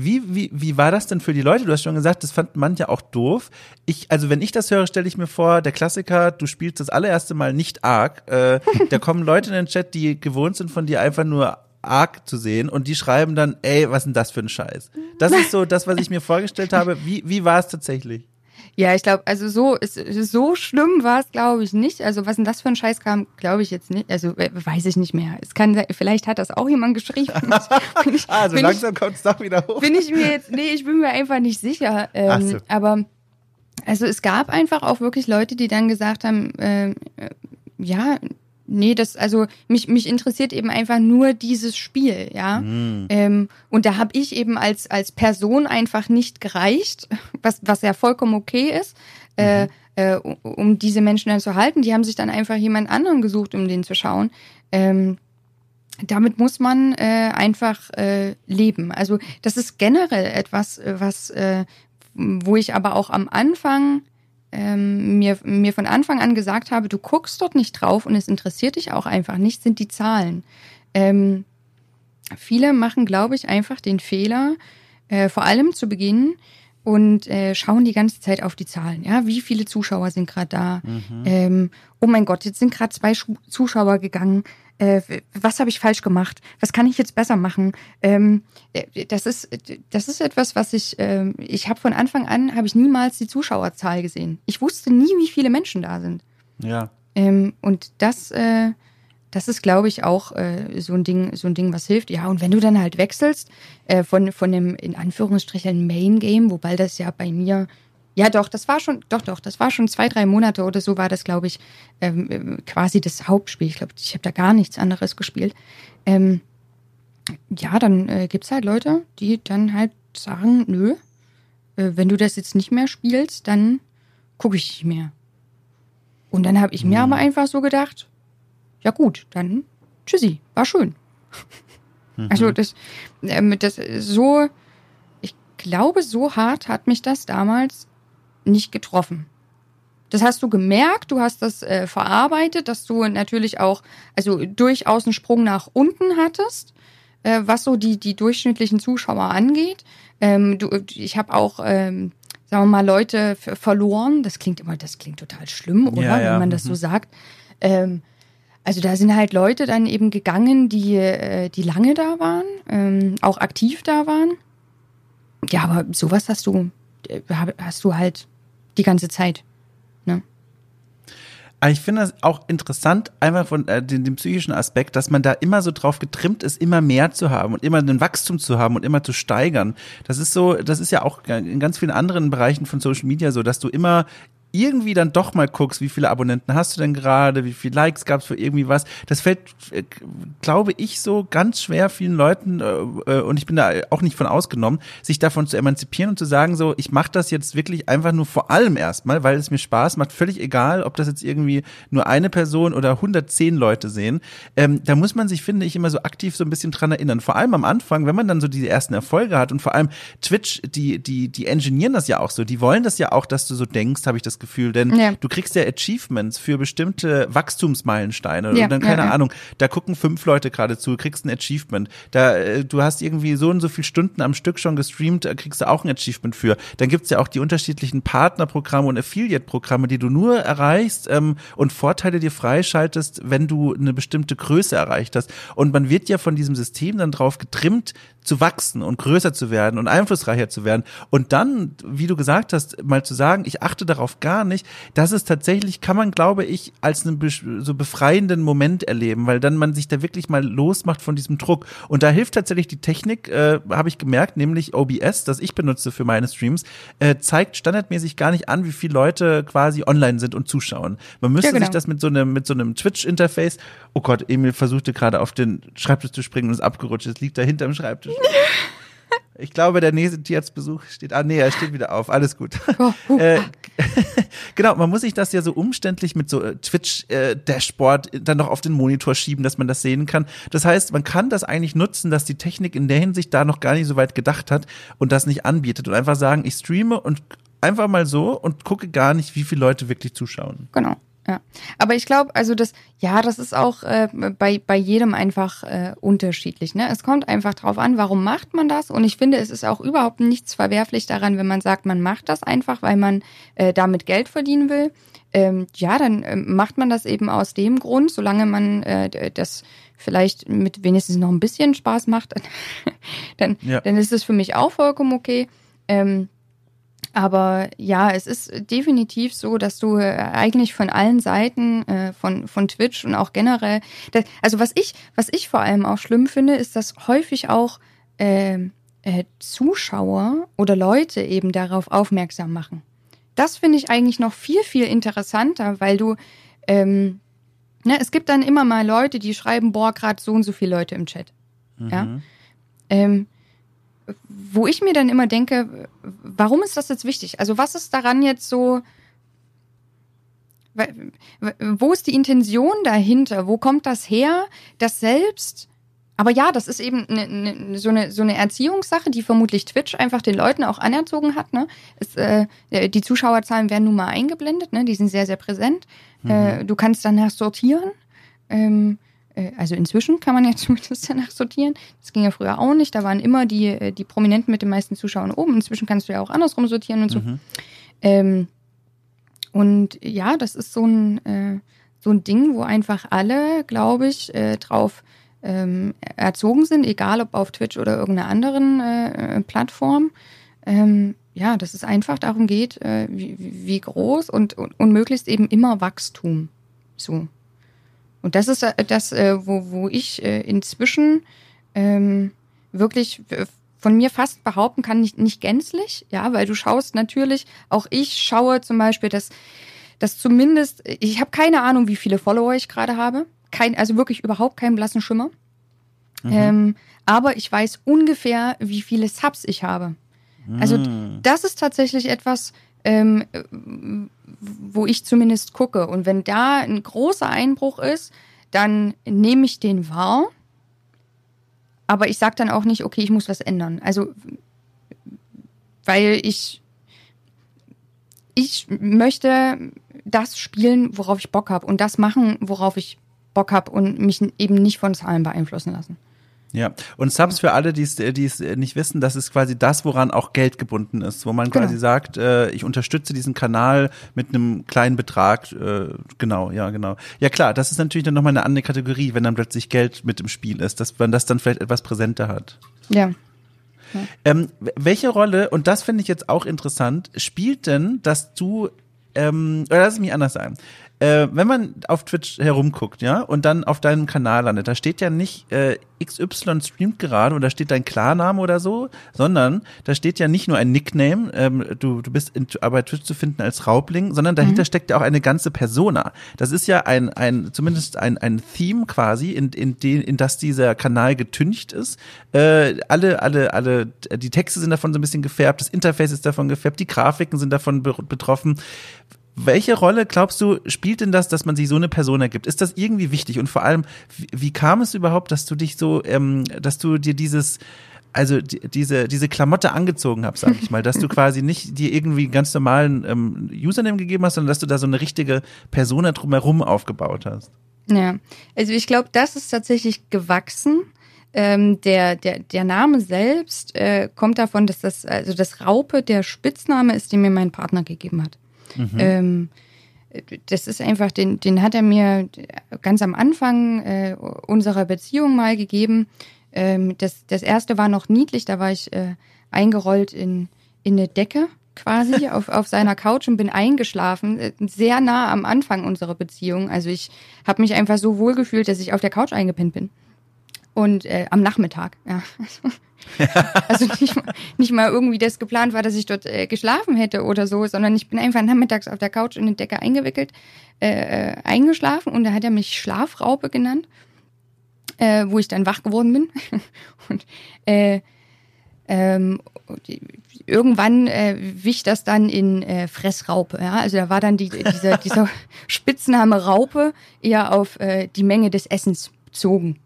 Wie, wie, wie war das denn für die Leute? Du hast schon gesagt, das fand manche auch doof. Ich, also wenn ich das höre, stelle ich mir vor, der Klassiker, du spielst das allererste Mal nicht arg. Äh, da kommen Leute in den Chat, die gewohnt sind, von dir einfach nur arg zu sehen und die schreiben dann, ey, was ist denn das für ein Scheiß? Das ist so das, was ich mir vorgestellt habe. Wie, wie war es tatsächlich? Ja, ich glaube, also so ist so schlimm war es, glaube ich, nicht. Also was denn das für ein Scheiß kam, glaube ich jetzt nicht. Also weiß ich nicht mehr. Es kann vielleicht hat das auch jemand geschrieben. ich, also langsam kommt es doch wieder hoch. Bin ich mir jetzt, nee, ich bin mir einfach nicht sicher. Ähm, so. Aber also es gab einfach auch wirklich Leute, die dann gesagt haben, äh, ja, Nee, das, also mich, mich interessiert eben einfach nur dieses Spiel, ja. Mhm. Ähm, und da habe ich eben als, als Person einfach nicht gereicht, was, was ja vollkommen okay ist, äh, mhm. äh, äh, um diese Menschen dann zu halten. Die haben sich dann einfach jemand anderen gesucht, um den zu schauen. Ähm, damit muss man äh, einfach äh, leben. Also das ist generell etwas, was, äh, wo ich aber auch am Anfang ähm, mir, mir von Anfang an gesagt habe, du guckst dort nicht drauf und es interessiert dich auch einfach nicht, sind die Zahlen. Ähm, viele machen, glaube ich, einfach den Fehler, äh, vor allem zu Beginn, und äh, schauen die ganze Zeit auf die Zahlen. Ja, wie viele Zuschauer sind gerade da? Mhm. Ähm, oh mein Gott, jetzt sind gerade zwei Zuschauer gegangen äh, was habe ich falsch gemacht, was kann ich jetzt besser machen. Ähm, äh, das ist das ist etwas, was ich äh, ich habe von Anfang an habe ich niemals die Zuschauerzahl gesehen. Ich wusste nie, wie viele Menschen da sind. Ja. Ähm, und das äh, das ist, glaube ich, auch äh, so ein Ding, so ein Ding, was hilft. Ja, und wenn du dann halt wechselst äh, von von dem in Anführungsstrichen Main Game, wobei das ja bei mir ja, doch, das war schon, doch, doch, das war schon zwei, drei Monate oder so war das, glaube ich, ähm, quasi das Hauptspiel. Ich glaube, ich habe da gar nichts anderes gespielt. Ähm, ja, dann äh, gibt es halt Leute, die dann halt sagen, nö, äh, wenn du das jetzt nicht mehr spielst, dann gucke ich nicht mehr. Und dann habe ich mir mhm. aber einfach so gedacht, ja gut, dann tschüssi, war schön. Mhm. Also das, ähm, das so, ich glaube, so hart hat mich das damals nicht getroffen. Das hast du gemerkt, du hast das äh, verarbeitet, dass du natürlich auch, also durchaus einen Sprung nach unten hattest, äh, was so die, die durchschnittlichen Zuschauer angeht. Ähm, du, ich habe auch, ähm, sagen wir mal, Leute verloren. Das klingt immer, das klingt total schlimm, oder? Ja, ja. Wenn man das mhm. so sagt. Ähm, also da sind halt Leute dann eben gegangen, die, äh, die lange da waren, ähm, auch aktiv da waren. Ja, aber sowas hast du, äh, hast du halt die ganze Zeit. Ne? ich finde das auch interessant, einfach von äh, dem, dem, psychischen Aspekt, dass man da immer so drauf getrimmt ist, immer mehr zu haben und immer ein Wachstum zu haben und immer zu steigern. Das ist so, das ist ja auch in ganz vielen anderen Bereichen von Social Media so, dass du immer irgendwie dann doch mal guckst, wie viele Abonnenten hast du denn gerade, wie viele Likes gab es für irgendwie was. Das fällt, äh, glaube ich, so ganz schwer vielen Leuten, äh, äh, und ich bin da auch nicht von ausgenommen, sich davon zu emanzipieren und zu sagen, so, ich mache das jetzt wirklich einfach nur vor allem erstmal, weil es mir Spaß macht, völlig egal, ob das jetzt irgendwie nur eine Person oder 110 Leute sehen. Ähm, da muss man sich, finde ich, immer so aktiv so ein bisschen dran erinnern. Vor allem am Anfang, wenn man dann so diese ersten Erfolge hat und vor allem Twitch, die, die, die engineieren das ja auch so, die wollen das ja auch, dass du so denkst, habe ich das das Gefühl, denn ja. du kriegst ja Achievements für bestimmte Wachstumsmeilensteine ja, und dann keine ja, Ahnung, da gucken fünf Leute gerade zu, kriegst ein Achievement. Da äh, du hast irgendwie so und so viele Stunden am Stück schon gestreamt, da kriegst du auch ein Achievement für. Dann gibt's ja auch die unterschiedlichen Partnerprogramme und Affiliate-Programme, die du nur erreichst ähm, und Vorteile dir freischaltest, wenn du eine bestimmte Größe erreicht hast. Und man wird ja von diesem System dann drauf getrimmt, zu wachsen und größer zu werden und einflussreicher zu werden. Und dann, wie du gesagt hast, mal zu sagen, ich achte darauf gar nicht, das ist tatsächlich, kann man, glaube ich, als einen so befreienden Moment erleben, weil dann man sich da wirklich mal losmacht von diesem Druck. Und da hilft tatsächlich die Technik, äh, habe ich gemerkt, nämlich OBS, das ich benutze für meine Streams, äh, zeigt standardmäßig gar nicht an, wie viele Leute quasi online sind und zuschauen. Man müsste ja, genau. sich das mit so einem, mit so einem Twitch-Interface, oh Gott, Emil versuchte gerade auf den Schreibtisch zu springen und ist abgerutscht, es liegt da hinterm Schreibtisch. Ich glaube, der nächste Tierarztbesuch steht Ah, nee, er steht wieder auf. Alles gut. Oh, uh. äh, genau, man muss sich das ja so umständlich mit so äh, Twitch-Dashboard äh, dann noch auf den Monitor schieben, dass man das sehen kann. Das heißt, man kann das eigentlich nutzen, dass die Technik in der Hinsicht da noch gar nicht so weit gedacht hat und das nicht anbietet und einfach sagen, ich streame und einfach mal so und gucke gar nicht, wie viele Leute wirklich zuschauen. Genau. Ja, aber ich glaube, also das, ja, das ist auch äh, bei, bei jedem einfach äh, unterschiedlich. Ne? Es kommt einfach drauf an, warum macht man das? Und ich finde, es ist auch überhaupt nichts verwerflich daran, wenn man sagt, man macht das einfach, weil man äh, damit Geld verdienen will. Ähm, ja, dann äh, macht man das eben aus dem Grund, solange man äh, das vielleicht mit wenigstens noch ein bisschen Spaß macht, dann, ja. dann ist es für mich auch vollkommen okay. Ähm, aber ja, es ist definitiv so, dass du äh, eigentlich von allen Seiten äh, von, von Twitch und auch generell, das, also was ich, was ich vor allem auch schlimm finde, ist, dass häufig auch äh, äh, Zuschauer oder Leute eben darauf aufmerksam machen. Das finde ich eigentlich noch viel, viel interessanter, weil du, ähm, ne, es gibt dann immer mal Leute, die schreiben, boah, gerade so und so viele Leute im Chat. Mhm. Ja. Ähm, wo ich mir dann immer denke, warum ist das jetzt wichtig? Also was ist daran jetzt so, wo ist die Intention dahinter? Wo kommt das her, das selbst? Aber ja, das ist eben ne, ne, so, eine, so eine Erziehungssache, die vermutlich Twitch einfach den Leuten auch anerzogen hat. Ne? Es, äh, die Zuschauerzahlen werden nun mal eingeblendet, ne? die sind sehr, sehr präsent. Mhm. Äh, du kannst danach sortieren. Ähm, äh, also inzwischen kann man ja zumindest danach sortieren. Das ging ja früher auch nicht. Da waren immer die, äh, die Prominenten mit den meisten Zuschauern oben. Inzwischen kannst du ja auch andersrum sortieren und so. Mhm. Ähm, und ja, das ist so ein, äh, so ein Ding, wo einfach alle, glaube ich, äh, drauf ähm, erzogen sind, egal ob auf Twitch oder irgendeiner anderen äh, Plattform. Ähm, ja, dass es einfach darum geht, äh, wie, wie groß und, und, und möglichst eben immer Wachstum. So. Und das ist äh, das, äh, wo, wo ich äh, inzwischen ähm, wirklich von mir fast behaupten kann, nicht, nicht gänzlich, ja, weil du schaust natürlich, auch ich schaue zum Beispiel, dass, dass zumindest, ich habe keine Ahnung, wie viele Follower ich gerade habe, kein, also wirklich überhaupt keinen blassen Schimmer. Mhm. Ähm, aber ich weiß ungefähr, wie viele Subs ich habe. Also mhm. das ist tatsächlich etwas, ähm, wo ich zumindest gucke. Und wenn da ein großer Einbruch ist, dann nehme ich den wahr. Aber ich sage dann auch nicht, okay, ich muss was ändern. Also, weil ich, ich möchte das spielen, worauf ich Bock habe und das machen, worauf ich Bock habe und mich eben nicht von Zahlen beeinflussen lassen. Ja, und Subs für alle, die es nicht wissen, das ist quasi das, woran auch Geld gebunden ist, wo man genau. quasi sagt, äh, ich unterstütze diesen Kanal mit einem kleinen Betrag. Äh, genau, ja, genau. Ja klar, das ist natürlich dann nochmal eine andere Kategorie, wenn dann plötzlich Geld mit im Spiel ist, dass man das dann vielleicht etwas präsenter hat. Ja. ja. Ähm, welche Rolle, und das finde ich jetzt auch interessant, spielt denn, dass du, ähm, oder lass es mich anders sagen, äh, wenn man auf Twitch herumguckt, ja, und dann auf deinem Kanal landet, da steht ja nicht äh, XY streamt gerade oder steht dein Klarname oder so, sondern da steht ja nicht nur ein Nickname, ähm, du, du bist in, bei Twitch zu finden als Raubling, sondern dahinter mhm. steckt ja auch eine ganze Persona. Das ist ja ein, ein zumindest ein, ein Theme quasi, in, in, den, in das dieser Kanal getüncht ist. Äh, alle, alle, alle, die Texte sind davon so ein bisschen gefärbt, das Interface ist davon gefärbt, die Grafiken sind davon betroffen. Welche Rolle glaubst du, spielt denn das, dass man sich so eine Person ergibt? Ist das irgendwie wichtig? Und vor allem, wie, wie kam es überhaupt, dass du dich so, ähm, dass du dir dieses also die, diese, diese Klamotte angezogen habe, sag ich mal, dass du quasi nicht dir irgendwie einen ganz normalen ähm, Username gegeben hast, sondern dass du da so eine richtige Persona drumherum aufgebaut hast. Ja, also ich glaube, das ist tatsächlich gewachsen. Ähm, der, der, der Name selbst äh, kommt davon, dass das, also das Raupe der Spitzname ist, den mir mein Partner gegeben hat. Mhm. Ähm, das ist einfach, den, den hat er mir ganz am Anfang äh, unserer Beziehung mal gegeben. Ähm, das, das erste war noch niedlich, da war ich äh, eingerollt in, in eine Decke quasi auf, auf seiner Couch und bin eingeschlafen, äh, sehr nah am Anfang unserer Beziehung. Also ich habe mich einfach so wohl gefühlt, dass ich auf der Couch eingepinnt bin. Und äh, am Nachmittag, ja. also nicht, nicht mal irgendwie das geplant war, dass ich dort äh, geschlafen hätte oder so, sondern ich bin einfach nachmittags auf der Couch in die Decke eingewickelt, äh, äh, eingeschlafen und da hat er mich Schlafraupe genannt, äh, wo ich dann wach geworden bin. und äh, ähm, irgendwann äh, wich das dann in äh, Fressraupe. Ja? Also da war dann die, dieser, dieser Spitzname Raupe eher auf äh, die Menge des Essens bezogen.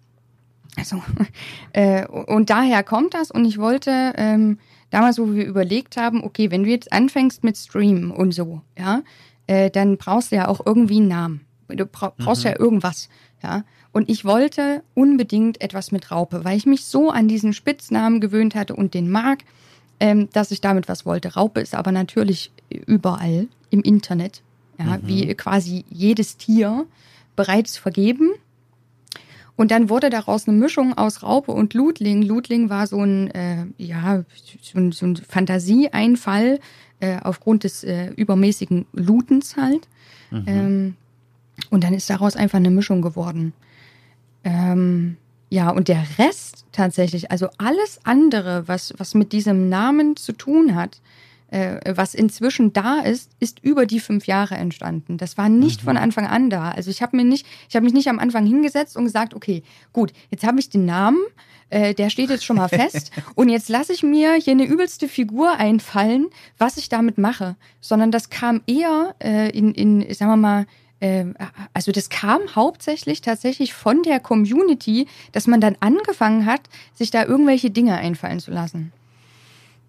Also, äh, und daher kommt das. Und ich wollte ähm, damals, wo wir überlegt haben, okay, wenn du jetzt anfängst mit Stream und so, ja, äh, dann brauchst du ja auch irgendwie einen Namen. Du bra brauchst mhm. ja irgendwas, ja. Und ich wollte unbedingt etwas mit Raupe, weil ich mich so an diesen Spitznamen gewöhnt hatte und den mag, ähm, dass ich damit was wollte. Raupe ist aber natürlich überall im Internet, ja, mhm. wie quasi jedes Tier bereits vergeben. Und dann wurde daraus eine Mischung aus Raupe und Ludling. Ludling war so ein, äh, ja, so ein, so ein Fantasieeinfall äh, aufgrund des äh, übermäßigen Lutens halt. Mhm. Ähm, und dann ist daraus einfach eine Mischung geworden. Ähm, ja, und der Rest tatsächlich, also alles andere, was, was mit diesem Namen zu tun hat, was inzwischen da ist, ist über die fünf Jahre entstanden. Das war nicht mhm. von Anfang an da. Also ich habe mir nicht, ich habe mich nicht am Anfang hingesetzt und gesagt, okay, gut, jetzt habe ich den Namen, äh, der steht jetzt schon mal fest und jetzt lasse ich mir hier eine übelste Figur einfallen, was ich damit mache. Sondern das kam eher äh, in, in, sagen wir mal, ähm, also das kam hauptsächlich tatsächlich von der Community, dass man dann angefangen hat, sich da irgendwelche Dinge einfallen zu lassen.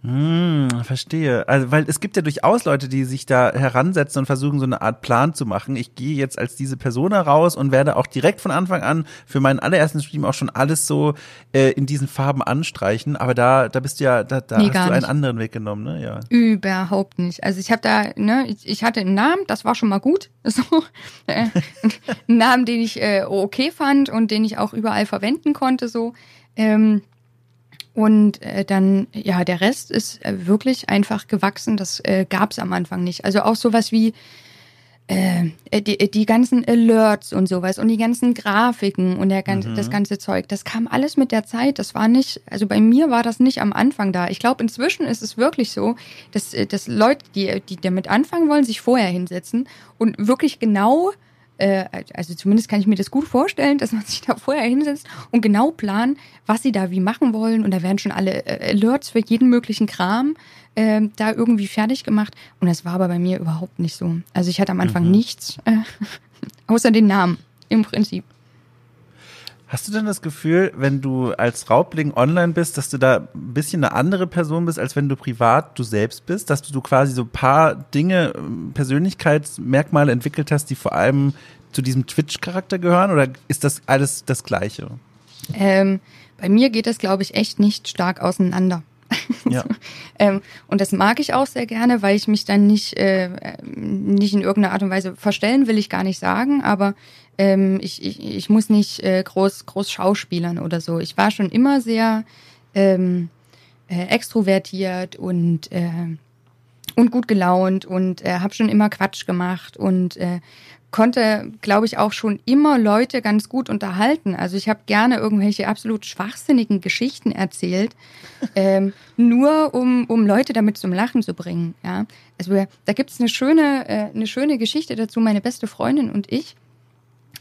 Hm, verstehe. Also, weil es gibt ja durchaus Leute, die sich da heransetzen und versuchen, so eine Art Plan zu machen. Ich gehe jetzt als diese Person heraus und werde auch direkt von Anfang an für meinen allerersten Stream auch schon alles so äh, in diesen Farben anstreichen. Aber da, da bist du ja, da, da nee, hast du einen nicht. anderen Weg genommen, ne? Ja. Überhaupt nicht. Also ich habe da, ne, ich, ich, hatte einen Namen, das war schon mal gut. So, äh, einen Namen, den ich äh, okay fand und den ich auch überall verwenden konnte. So. Ähm, und äh, dann, ja, der Rest ist äh, wirklich einfach gewachsen. Das äh, gab es am Anfang nicht. Also auch sowas wie äh, die, die ganzen Alerts und sowas und die ganzen Grafiken und der ganze, mhm. das ganze Zeug. Das kam alles mit der Zeit. Das war nicht, also bei mir war das nicht am Anfang da. Ich glaube, inzwischen ist es wirklich so, dass, äh, dass Leute, die, die damit anfangen wollen, sich vorher hinsetzen und wirklich genau äh, also zumindest kann ich mir das gut vorstellen, dass man sich da vorher hinsetzt und genau planen, was sie da wie machen wollen. Und da werden schon alle äh, Alerts für jeden möglichen Kram äh, da irgendwie fertig gemacht. Und das war aber bei mir überhaupt nicht so. Also ich hatte am Anfang mhm. nichts, äh, außer den Namen im Prinzip. Hast du denn das Gefühl, wenn du als Raubling online bist, dass du da ein bisschen eine andere Person bist, als wenn du privat du selbst bist? Dass du quasi so ein paar Dinge, ähm, Persönlichkeitsmerkmale entwickelt hast, die vor allem zu diesem Twitch-Charakter gehören? Oder ist das alles das Gleiche? Ähm, bei mir geht das, glaube ich, echt nicht stark auseinander. Ja. ähm, und das mag ich auch sehr gerne, weil ich mich dann nicht, äh, nicht in irgendeiner Art und Weise verstellen will ich gar nicht sagen, aber ähm, ich, ich, ich muss nicht äh, groß, groß schauspielern oder so. Ich war schon immer sehr ähm, äh, extrovertiert und, äh, und gut gelaunt und äh, habe schon immer Quatsch gemacht und äh, konnte, glaube ich, auch schon immer Leute ganz gut unterhalten. Also ich habe gerne irgendwelche absolut schwachsinnigen Geschichten erzählt, ähm, nur um, um Leute damit zum Lachen zu bringen. Ja? Also da gibt's eine schöne, äh, eine schöne Geschichte dazu, meine beste Freundin und ich.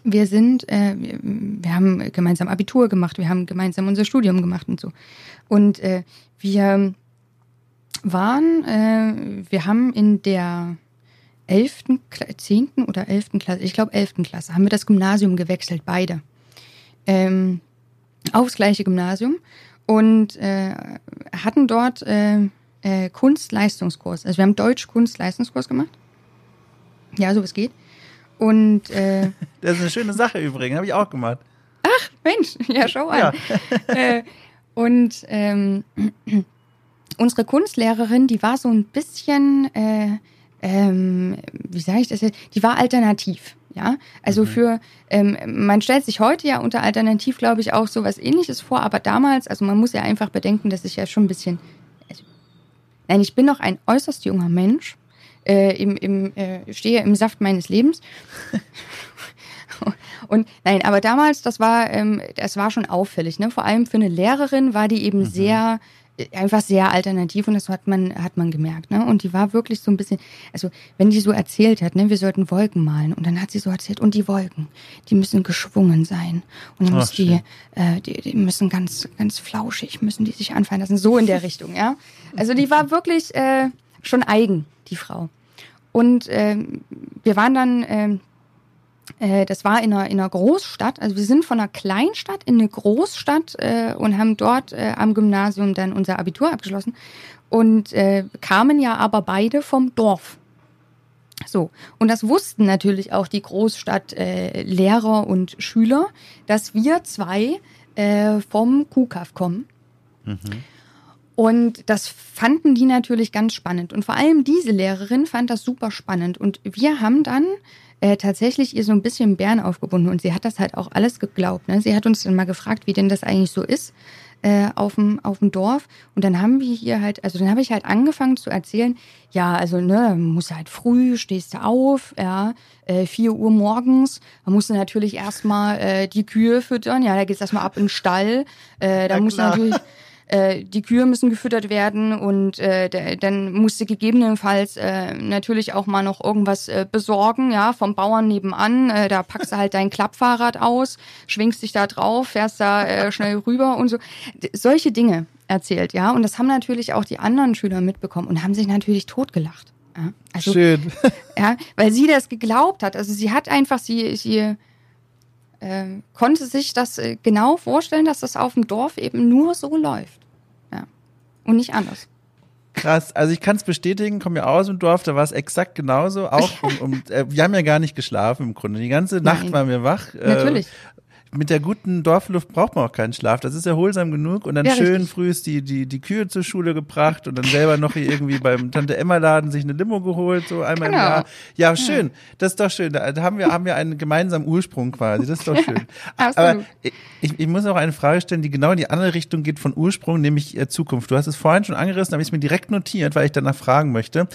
Wir sind, äh, wir, haben gemeinsam Abitur gemacht, wir haben gemeinsam unser Studium gemacht und so. Und äh, wir waren, äh, wir haben in der 11., 10. oder 11. Klasse, ich glaube 11. Klasse, haben wir das Gymnasium gewechselt, beide. Ähm, aufs gleiche Gymnasium. und äh, hatten dort äh, äh, Kunstleistungskurs. Also wir haben Deutsch-Kunstleistungskurs gemacht. Ja, so es geht. Und äh, das ist eine schöne Sache übrigens, habe ich auch gemacht. Ach, Mensch, ja, schau an. Ja. äh, und ähm, unsere Kunstlehrerin, die war so ein bisschen, äh, ähm, wie sage ich das jetzt, die war alternativ. Ja, also mhm. für, ähm, man stellt sich heute ja unter Alternativ, glaube ich, auch so was ähnliches vor, aber damals, also man muss ja einfach bedenken, dass ich ja schon ein bisschen, also, nein, ich bin noch ein äußerst junger Mensch, äh, im, im, äh, stehe im Saft meines Lebens. Und nein, aber damals, das war, ähm, das war schon auffällig, ne? Vor allem für eine Lehrerin war die eben mhm. sehr einfach sehr alternativ und das hat man, hat man gemerkt. Ne? Und die war wirklich so ein bisschen, also wenn die so erzählt hat, ne, wir sollten Wolken malen und dann hat sie so erzählt, und die Wolken, die müssen geschwungen sein. Und dann müssen die, äh, die, die müssen ganz, ganz flauschig, müssen die sich anfallen lassen. So in der Richtung, ja. Also die war wirklich äh, schon eigen, die Frau. Und äh, wir waren dann äh, äh, das war in einer, in einer Großstadt. Also wir sind von einer Kleinstadt in eine Großstadt äh, und haben dort äh, am Gymnasium dann unser Abitur abgeschlossen und äh, kamen ja aber beide vom Dorf. So, und das wussten natürlich auch die Großstadtlehrer äh, und Schüler, dass wir zwei äh, vom KUKAF kommen. Mhm. Und das fanden die natürlich ganz spannend. Und vor allem diese Lehrerin fand das super spannend. Und wir haben dann äh, tatsächlich ihr so ein bisschen Bären aufgebunden und sie hat das halt auch alles geglaubt. Ne? Sie hat uns dann mal gefragt, wie denn das eigentlich so ist äh, auf dem auf dem Dorf und dann haben wir hier halt, also dann habe ich halt angefangen zu erzählen, ja, also ne, muss halt früh, stehst du auf, ja, äh, 4 Uhr morgens, man musst du natürlich erstmal äh, die Kühe füttern, ja, da geht's erstmal ab in den Stall, äh, da ja, musst du natürlich äh, die Kühe müssen gefüttert werden und äh, dann musste gegebenenfalls äh, natürlich auch mal noch irgendwas äh, besorgen, ja, vom Bauern nebenan. Äh, da packst du halt dein Klappfahrrad aus, schwingst dich da drauf, fährst da äh, schnell rüber und so. Solche Dinge erzählt, ja. Und das haben natürlich auch die anderen Schüler mitbekommen und haben sich natürlich totgelacht. Ja? Also, Schön. ja, weil sie das geglaubt hat. Also sie hat einfach, sie, sie äh, konnte sich das äh, genau vorstellen, dass das auf dem Dorf eben nur so läuft und nicht anders. Krass, also ich kann es bestätigen, komme ja aus dem Dorf, da war es exakt genauso. Auch um, um äh, wir haben ja gar nicht geschlafen im Grunde. Die ganze Nacht Nein. waren wir wach. Äh, Natürlich mit der guten Dorfluft braucht man auch keinen Schlaf. Das ist erholsam genug und dann ja, schön früh die, die, die Kühe zur Schule gebracht und dann selber noch hier irgendwie beim Tante Emma Laden sich eine Limo geholt, so einmal genau. im Jahr. Ja, schön. Das ist doch schön. Da haben wir, haben wir einen gemeinsamen Ursprung quasi. Das ist doch schön. Aber ich, ich muss auch eine Frage stellen, die genau in die andere Richtung geht von Ursprung, nämlich äh, Zukunft. Du hast es vorhin schon angerissen, habe ich es mir direkt notiert, weil ich danach fragen möchte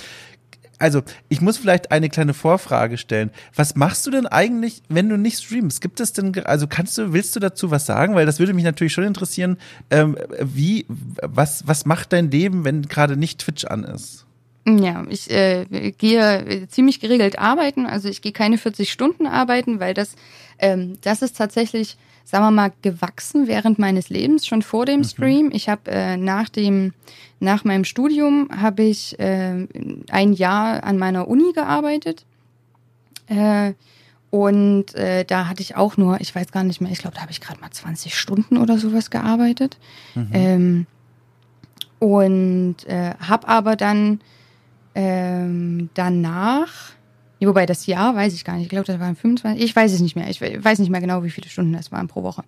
also ich muss vielleicht eine kleine Vorfrage stellen. Was machst du denn eigentlich, wenn du nicht streamst? Gibt es denn, also kannst du, willst du dazu was sagen? Weil das würde mich natürlich schon interessieren, ähm, wie, was, was macht dein Leben, wenn gerade nicht Twitch an ist? Ja, ich äh, gehe ziemlich geregelt arbeiten. Also ich gehe keine 40 Stunden arbeiten, weil das, ähm, das ist tatsächlich sagen wir mal, gewachsen während meines Lebens, schon vor dem mhm. Stream. Ich habe äh, nach dem, nach meinem Studium habe ich äh, ein Jahr an meiner Uni gearbeitet. Äh, und äh, da hatte ich auch nur, ich weiß gar nicht mehr, ich glaube, da habe ich gerade mal 20 Stunden oder sowas gearbeitet. Mhm. Ähm, und äh, habe aber dann ähm, danach Wobei das Jahr weiß ich gar nicht. Ich glaube, das waren 25. Ich weiß es nicht mehr. Ich weiß nicht mehr genau, wie viele Stunden das waren pro Woche.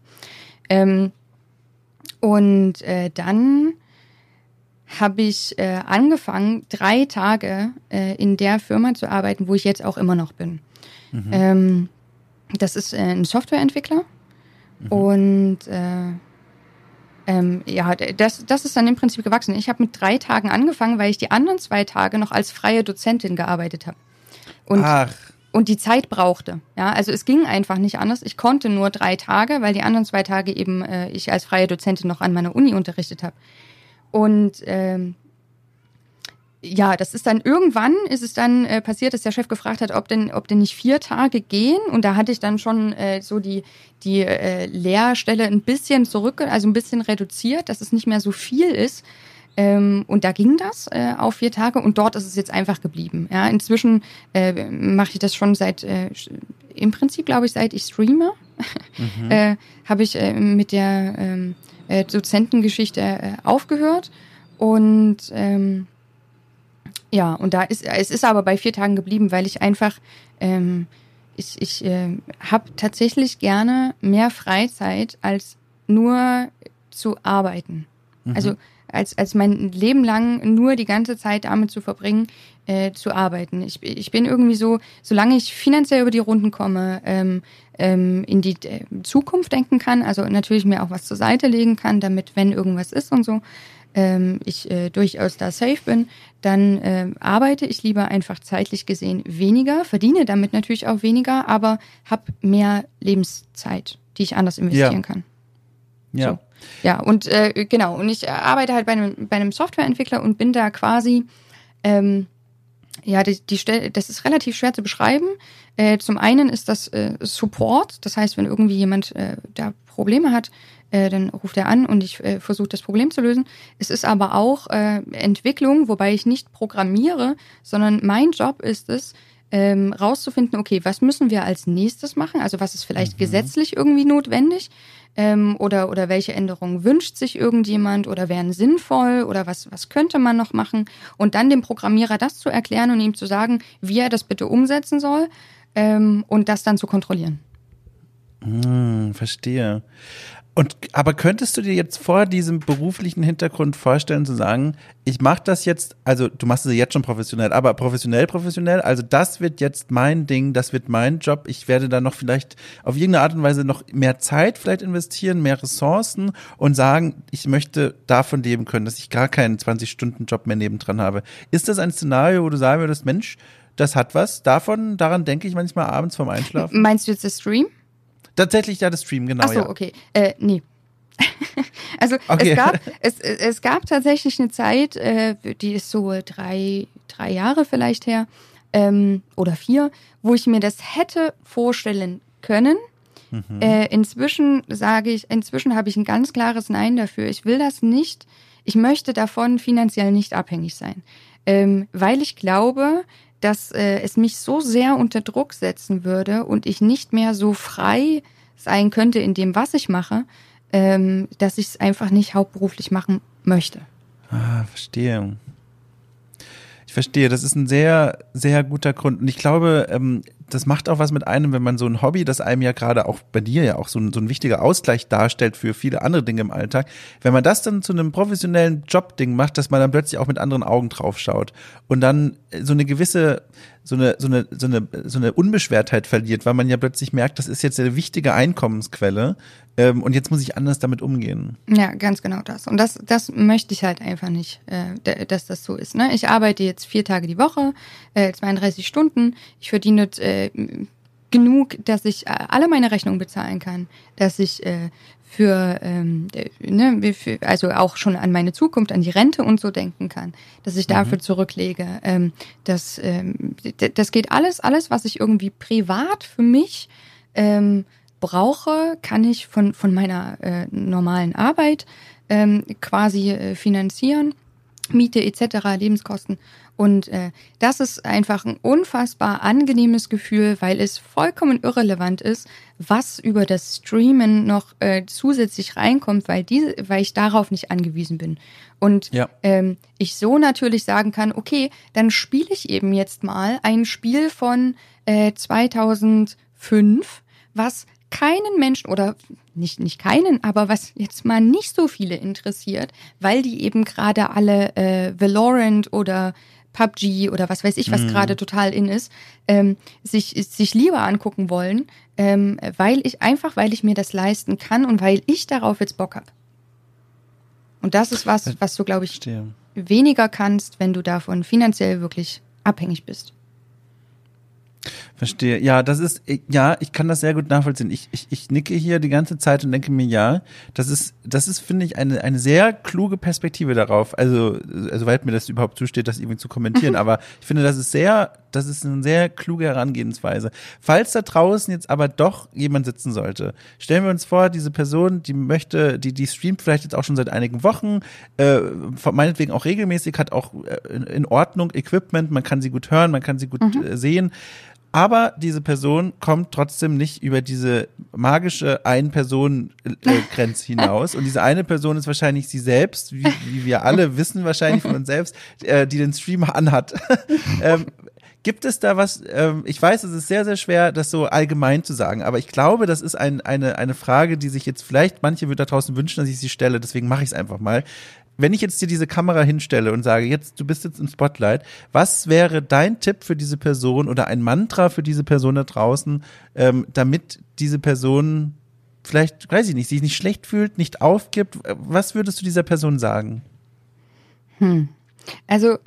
Ähm, und äh, dann habe ich äh, angefangen, drei Tage äh, in der Firma zu arbeiten, wo ich jetzt auch immer noch bin. Mhm. Ähm, das ist äh, ein Softwareentwickler. Mhm. Und äh, ähm, ja, das, das ist dann im Prinzip gewachsen. Ich habe mit drei Tagen angefangen, weil ich die anderen zwei Tage noch als freie Dozentin gearbeitet habe. Und, Ach. und die Zeit brauchte. Ja, also es ging einfach nicht anders. Ich konnte nur drei Tage, weil die anderen zwei Tage eben äh, ich als freie Dozentin noch an meiner Uni unterrichtet habe. Und ähm, ja, das ist dann irgendwann ist es dann äh, passiert, dass der Chef gefragt hat, ob denn, ob denn nicht vier Tage gehen. Und da hatte ich dann schon äh, so die die äh, Lehrstelle ein bisschen zurück, also ein bisschen reduziert, dass es nicht mehr so viel ist. Ähm, und da ging das äh, auf vier Tage und dort ist es jetzt einfach geblieben. Ja, inzwischen äh, mache ich das schon seit, äh, im Prinzip glaube ich, seit ich streame, mhm. äh, habe ich äh, mit der ähm, äh, Dozentengeschichte äh, aufgehört. Und ähm, ja, und da ist, es ist aber bei vier Tagen geblieben, weil ich einfach, ähm, ich, ich äh, habe tatsächlich gerne mehr Freizeit als nur zu arbeiten. Mhm. Also als, als mein Leben lang nur die ganze Zeit damit zu verbringen, äh, zu arbeiten. Ich, ich bin irgendwie so, solange ich finanziell über die Runden komme, ähm, ähm, in die äh, Zukunft denken kann, also natürlich mir auch was zur Seite legen kann, damit, wenn irgendwas ist und so, ähm, ich äh, durchaus da safe bin, dann äh, arbeite ich lieber einfach zeitlich gesehen weniger, verdiene damit natürlich auch weniger, aber habe mehr Lebenszeit, die ich anders investieren ja. kann. Ja. So. Ja, und äh, genau, und ich arbeite halt bei einem, bei einem Softwareentwickler und bin da quasi, ähm, ja, die, die Stelle, das ist relativ schwer zu beschreiben. Äh, zum einen ist das äh, Support, das heißt, wenn irgendwie jemand äh, da Probleme hat, äh, dann ruft er an und ich äh, versuche das Problem zu lösen. Es ist aber auch äh, Entwicklung, wobei ich nicht programmiere, sondern mein Job ist es, ähm, rauszufinden, okay, was müssen wir als nächstes machen? Also was ist vielleicht mhm. gesetzlich irgendwie notwendig? Ähm, oder, oder welche Änderungen wünscht sich irgendjemand oder wären sinnvoll oder was, was könnte man noch machen? Und dann dem Programmierer das zu erklären und ihm zu sagen, wie er das bitte umsetzen soll ähm, und das dann zu kontrollieren. Hm, verstehe. Und aber könntest du dir jetzt vor diesem beruflichen Hintergrund vorstellen zu sagen, ich mache das jetzt, also du machst es jetzt schon professionell, aber professionell, professionell, also das wird jetzt mein Ding, das wird mein Job. Ich werde da noch vielleicht auf irgendeine Art und Weise noch mehr Zeit vielleicht investieren, mehr Ressourcen und sagen, ich möchte davon leben können, dass ich gar keinen 20-Stunden-Job mehr nebendran habe. Ist das ein Szenario, wo du sagen würdest, Mensch, das hat was davon, daran denke ich manchmal abends vorm Einschlafen? Meinst du jetzt das Stream? Tatsächlich ja das Stream, genau. Ach so, ja. okay. Äh, nee. also okay. es, gab, es, es gab tatsächlich eine Zeit, äh, die ist so drei, drei Jahre vielleicht her ähm, oder vier, wo ich mir das hätte vorstellen können. Mhm. Äh, inzwischen sage ich, inzwischen habe ich ein ganz klares Nein dafür. Ich will das nicht. Ich möchte davon finanziell nicht abhängig sein, ähm, weil ich glaube, dass äh, es mich so sehr unter Druck setzen würde und ich nicht mehr so frei sein könnte in dem, was ich mache, ähm, dass ich es einfach nicht hauptberuflich machen möchte. Ah, verstehe. Ich verstehe, das ist ein sehr, sehr guter Grund. Und ich glaube, ähm, das macht auch was mit einem, wenn man so ein Hobby, das einem ja gerade auch bei dir ja auch so ein, so ein wichtiger Ausgleich darstellt für viele andere Dinge im Alltag, wenn man das dann zu einem professionellen Jobding macht, dass man dann plötzlich auch mit anderen Augen drauf schaut und dann so eine gewisse so eine, so eine, so eine, so eine Unbeschwertheit verliert, weil man ja plötzlich merkt, das ist jetzt eine wichtige Einkommensquelle ähm, und jetzt muss ich anders damit umgehen. Ja, ganz genau das. Und das, das möchte ich halt einfach nicht, äh, dass das so ist. Ne? Ich arbeite jetzt vier Tage die Woche, äh, 32 Stunden. Ich verdiene äh, genug, dass ich äh, alle meine Rechnungen bezahlen kann, dass ich äh, für, ähm, ne, für, also auch schon an meine Zukunft, an die Rente und so denken kann, dass ich dafür mhm. zurücklege. Ähm, das, ähm, das geht alles, alles, was ich irgendwie privat für mich ähm, brauche, kann ich von, von meiner äh, normalen Arbeit ähm, quasi äh, finanzieren. Miete etc., Lebenskosten. Und äh, das ist einfach ein unfassbar angenehmes Gefühl, weil es vollkommen irrelevant ist, was über das Streamen noch äh, zusätzlich reinkommt, weil, diese, weil ich darauf nicht angewiesen bin. Und ja. ähm, ich so natürlich sagen kann, okay, dann spiele ich eben jetzt mal ein Spiel von äh, 2005, was keinen Menschen oder nicht, nicht keinen, aber was jetzt mal nicht so viele interessiert, weil die eben gerade alle äh, Valorant oder PUBG oder was weiß ich, was mhm. gerade total in ist, ähm, sich, sich lieber angucken wollen, ähm, weil ich einfach, weil ich mir das leisten kann und weil ich darauf jetzt Bock habe. Und das ist was, was du, glaube ich, Verstehe. weniger kannst, wenn du davon finanziell wirklich abhängig bist. Verstehe. Ja, das ist, ja, ich kann das sehr gut nachvollziehen. Ich, ich, ich nicke hier die ganze Zeit und denke mir, ja, das ist, das ist, finde ich, eine, eine sehr kluge Perspektive darauf. Also, also, weil mir das überhaupt zusteht, das irgendwie zu kommentieren. aber ich finde, das ist sehr, das ist eine sehr kluge Herangehensweise. Falls da draußen jetzt aber doch jemand sitzen sollte, stellen wir uns vor, diese Person, die möchte, die, die streamt vielleicht jetzt auch schon seit einigen Wochen, äh, meinetwegen auch regelmäßig, hat auch äh, in Ordnung Equipment, man kann sie gut hören, man kann sie gut mhm. äh, sehen aber diese Person kommt trotzdem nicht über diese magische Ein-Personen-Grenze hinaus. Und diese eine Person ist wahrscheinlich sie selbst, wie, wie wir alle wissen wahrscheinlich von uns selbst, äh, die den Stream anhat. ähm, Gibt es da was, ähm, ich weiß, es ist sehr, sehr schwer, das so allgemein zu sagen, aber ich glaube, das ist ein, eine, eine Frage, die sich jetzt vielleicht manche da draußen wünschen, dass ich sie stelle, deswegen mache ich es einfach mal wenn ich jetzt dir diese Kamera hinstelle und sage, jetzt, du bist jetzt im Spotlight, was wäre dein Tipp für diese Person oder ein Mantra für diese Person da draußen, ähm, damit diese Person vielleicht, weiß ich nicht, sich nicht schlecht fühlt, nicht aufgibt? Was würdest du dieser Person sagen? Hm. Also,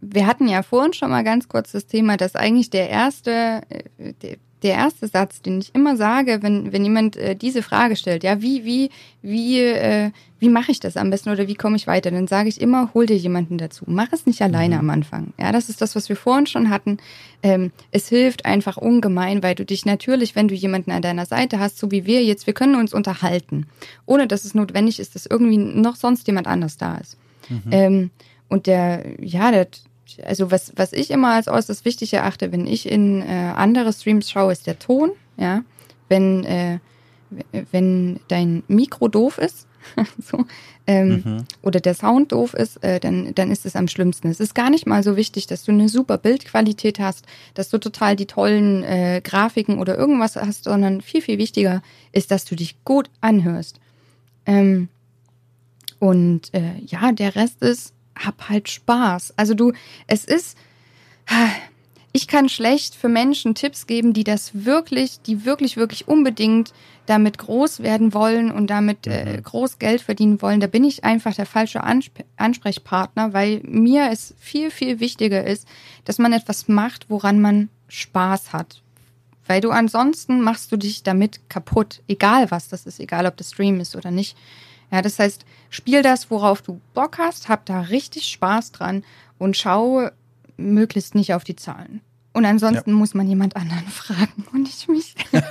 wir hatten ja vorhin schon mal ganz kurz das Thema, dass eigentlich der erste, äh, der, erste Satz, den ich immer sage, wenn, wenn jemand äh, diese Frage stellt, ja, wie, wie, wie, äh, wie mache ich das am besten oder wie komme ich weiter, dann sage ich immer, hol dir jemanden dazu. Mach es nicht alleine mhm. am Anfang. Ja, das ist das, was wir vorhin schon hatten. Ähm, es hilft einfach ungemein, weil du dich natürlich, wenn du jemanden an deiner Seite hast, so wie wir jetzt, wir können uns unterhalten, ohne dass es notwendig ist, dass irgendwie noch sonst jemand anders da ist. Mhm. Ähm, und der, ja, der, also was, was ich immer als äußerst wichtig erachte, wenn ich in äh, andere Streams schaue, ist der Ton. Ja, wenn äh, wenn dein Mikro doof ist, so, ähm, mhm. oder der Sound doof ist, äh, dann, dann ist es am schlimmsten. Es ist gar nicht mal so wichtig, dass du eine super Bildqualität hast, dass du total die tollen äh, Grafiken oder irgendwas hast, sondern viel, viel wichtiger ist, dass du dich gut anhörst. Ähm, und äh, ja, der Rest ist hab halt Spaß. Also du, es ist, ich kann schlecht für Menschen Tipps geben, die das wirklich, die wirklich, wirklich unbedingt damit groß werden wollen und damit äh, mhm. groß Geld verdienen wollen. Da bin ich einfach der falsche Ansp Ansprechpartner, weil mir es viel, viel wichtiger ist, dass man etwas macht, woran man Spaß hat. Weil du ansonsten machst du dich damit kaputt, egal was das ist, egal ob das Stream ist oder nicht. Ja, das heißt, spiel das, worauf du Bock hast, hab da richtig Spaß dran und schau möglichst nicht auf die Zahlen. Und ansonsten ja. muss man jemand anderen fragen und nicht mich.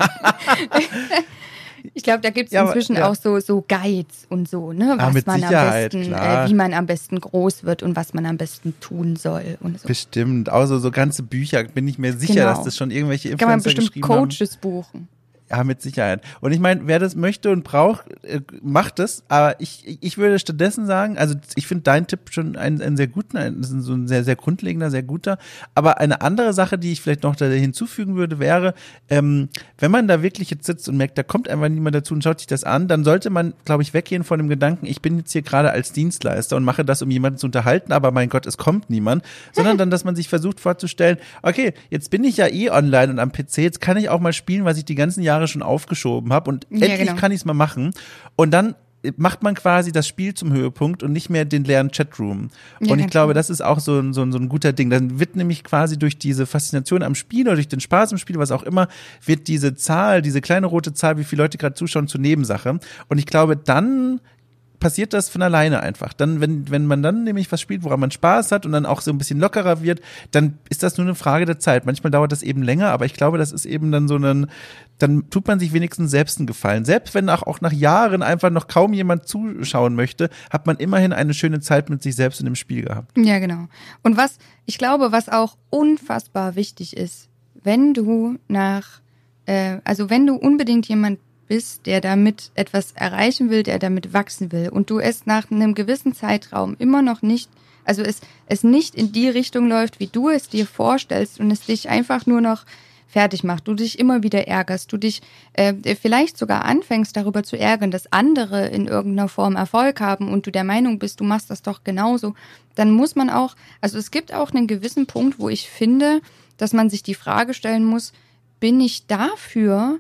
ich glaube, da gibt es ja, inzwischen ja. auch so, so Guides und so, ne? Ah, was man Sicherheit, am besten, äh, wie man am besten groß wird und was man am besten tun soll. Und so. Bestimmt. Außer so ganze Bücher bin ich mir sicher, genau. dass das schon irgendwelche Influencer Kann man bestimmt Coaches haben. buchen. Ja, mit Sicherheit. Und ich meine, wer das möchte und braucht, äh, macht es. Aber ich, ich würde stattdessen sagen, also ich finde deinen Tipp schon einen, einen sehr guten, einen, so ein sehr, sehr grundlegender, sehr guter. Aber eine andere Sache, die ich vielleicht noch da hinzufügen würde, wäre, ähm, wenn man da wirklich jetzt sitzt und merkt, da kommt einfach niemand dazu und schaut sich das an, dann sollte man, glaube ich, weggehen von dem Gedanken, ich bin jetzt hier gerade als Dienstleister und mache das, um jemanden zu unterhalten, aber mein Gott, es kommt niemand. Sondern dann, dass man sich versucht vorzustellen, okay, jetzt bin ich ja eh online und am PC, jetzt kann ich auch mal spielen, was ich die ganzen Jahre Jahre schon aufgeschoben habe und ja, endlich genau. kann ich es mal machen. Und dann macht man quasi das Spiel zum Höhepunkt und nicht mehr den leeren Chatroom. Ja, und ich glaube, das ist auch so ein, so, ein, so ein guter Ding. Dann wird nämlich quasi durch diese Faszination am Spiel oder durch den Spaß im Spiel, was auch immer, wird diese Zahl, diese kleine rote Zahl, wie viele Leute gerade zuschauen, zur Nebensache. Und ich glaube, dann passiert das von alleine einfach. Dann, wenn, wenn man dann nämlich was spielt, woran man Spaß hat und dann auch so ein bisschen lockerer wird, dann ist das nur eine Frage der Zeit. Manchmal dauert das eben länger, aber ich glaube, das ist eben dann so ein, dann tut man sich wenigstens selbst einen Gefallen. Selbst wenn auch, auch nach Jahren einfach noch kaum jemand zuschauen möchte, hat man immerhin eine schöne Zeit mit sich selbst in dem Spiel gehabt. Ja, genau. Und was, ich glaube, was auch unfassbar wichtig ist, wenn du nach, äh, also wenn du unbedingt jemand bist, der damit etwas erreichen will, der damit wachsen will. Und du es nach einem gewissen Zeitraum immer noch nicht, also es, es nicht in die Richtung läuft, wie du es dir vorstellst und es dich einfach nur noch fertig macht, du dich immer wieder ärgerst, du dich äh, vielleicht sogar anfängst darüber zu ärgern, dass andere in irgendeiner Form Erfolg haben und du der Meinung bist, du machst das doch genauso, dann muss man auch, also es gibt auch einen gewissen Punkt, wo ich finde, dass man sich die Frage stellen muss, bin ich dafür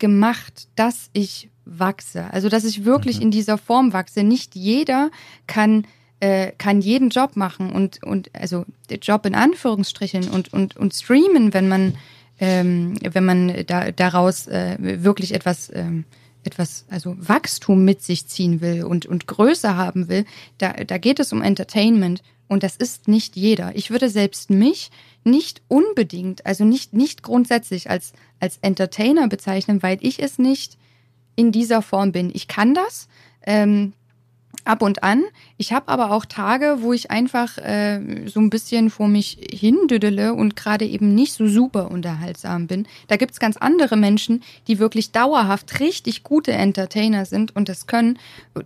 gemacht, dass ich wachse. Also dass ich wirklich mhm. in dieser Form wachse. Nicht jeder kann äh, kann jeden Job machen und und also Job in Anführungsstrichen und und und streamen, wenn man ähm, wenn man da, daraus äh, wirklich etwas ähm, etwas, also Wachstum mit sich ziehen will und, und Größe haben will, da, da geht es um Entertainment und das ist nicht jeder. Ich würde selbst mich nicht unbedingt, also nicht, nicht grundsätzlich als, als Entertainer bezeichnen, weil ich es nicht in dieser Form bin. Ich kann das, ähm, ab und an. Ich habe aber auch Tage, wo ich einfach äh, so ein bisschen vor mich hindüdele und gerade eben nicht so super unterhaltsam bin. Da gibt's ganz andere Menschen, die wirklich dauerhaft richtig gute Entertainer sind und das können.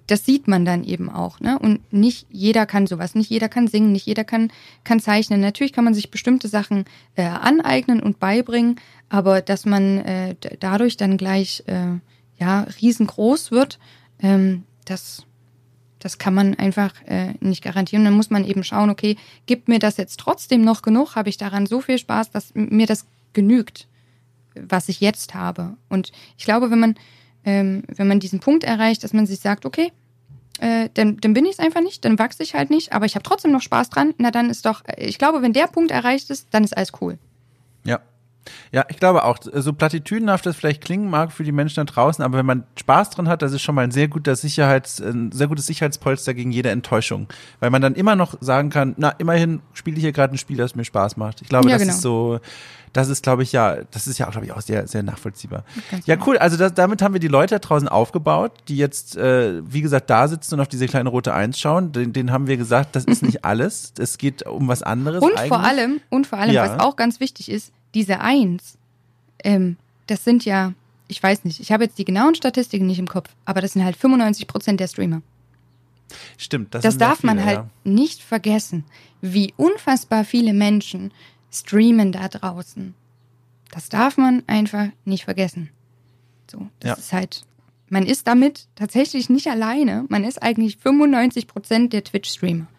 Das sieht man dann eben auch. Ne? Und nicht jeder kann sowas, nicht jeder kann singen, nicht jeder kann, kann zeichnen. Natürlich kann man sich bestimmte Sachen äh, aneignen und beibringen, aber dass man äh, dadurch dann gleich äh, ja riesengroß wird, ähm, das das kann man einfach äh, nicht garantieren. Dann muss man eben schauen, okay, gibt mir das jetzt trotzdem noch genug? Habe ich daran so viel Spaß, dass mir das genügt, was ich jetzt habe? Und ich glaube, wenn man, ähm, wenn man diesen Punkt erreicht, dass man sich sagt, okay, äh, dann, dann bin ich es einfach nicht, dann wachse ich halt nicht, aber ich habe trotzdem noch Spaß dran, na dann ist doch, äh, ich glaube, wenn der Punkt erreicht ist, dann ist alles cool. Ja, ja, ich glaube auch, so platitüdenhaft das vielleicht klingen mag für die Menschen da draußen, aber wenn man Spaß dran hat, das ist schon mal ein sehr guter Sicherheits, ein sehr gutes Sicherheitspolster gegen jede Enttäuschung. Weil man dann immer noch sagen kann, na, immerhin spiele ich hier gerade ein Spiel, das mir Spaß macht. Ich glaube, ja, das genau. ist so, das ist, glaube ich, ja, das ist ja auch, glaube ich, auch sehr, sehr nachvollziehbar. Ganz ja, cool. Also das, damit haben wir die Leute da draußen aufgebaut, die jetzt, äh, wie gesagt, da sitzen und auf diese kleine rote Eins schauen. Den, den haben wir gesagt, das ist nicht alles. Es geht um was anderes. Und eigentlich. vor allem, und vor allem, ja. was auch ganz wichtig ist, diese Eins, ähm, das sind ja, ich weiß nicht, ich habe jetzt die genauen Statistiken nicht im Kopf, aber das sind halt 95 Prozent der Streamer. Stimmt, das, das darf viele, man halt ja. nicht vergessen, wie unfassbar viele Menschen streamen da draußen. Das darf man einfach nicht vergessen. So, das ja. ist halt, man ist damit tatsächlich nicht alleine. Man ist eigentlich 95 Prozent der Twitch-Streamer.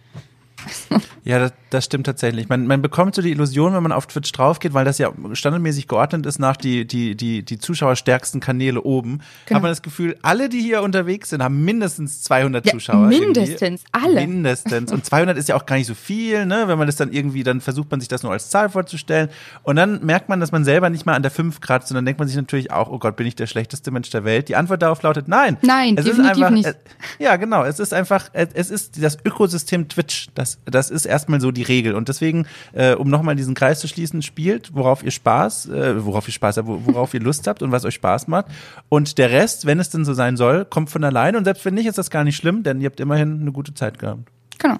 Ja, das, das stimmt tatsächlich. Man, man bekommt so die Illusion, wenn man auf Twitch drauf geht, weil das ja standardmäßig geordnet ist nach die, die, die, die zuschauerstärksten Kanäle oben, genau. hat man das Gefühl, alle, die hier unterwegs sind, haben mindestens 200 ja, Zuschauer. Mindestens, irgendwie. alle. Mindestens. Und 200 ist ja auch gar nicht so viel, ne? Wenn man das dann irgendwie, dann versucht man sich das nur als Zahl vorzustellen. Und dann merkt man, dass man selber nicht mal an der 5 kratzt. Und dann denkt man sich natürlich auch, oh Gott, bin ich der schlechteste Mensch der Welt? Die Antwort darauf lautet nein. Nein, es definitiv ist einfach, nicht. ja, genau. Es ist einfach, es ist das Ökosystem Twitch. Das, das ist erstmal so die Regel. Und deswegen, äh, um nochmal diesen Kreis zu schließen, spielt, worauf ihr Spaß, äh, worauf ihr Spaß habt, worauf ihr Lust habt und was euch Spaß macht. Und der Rest, wenn es denn so sein soll, kommt von alleine. Und selbst wenn nicht, ist das gar nicht schlimm, denn ihr habt immerhin eine gute Zeit gehabt. Genau.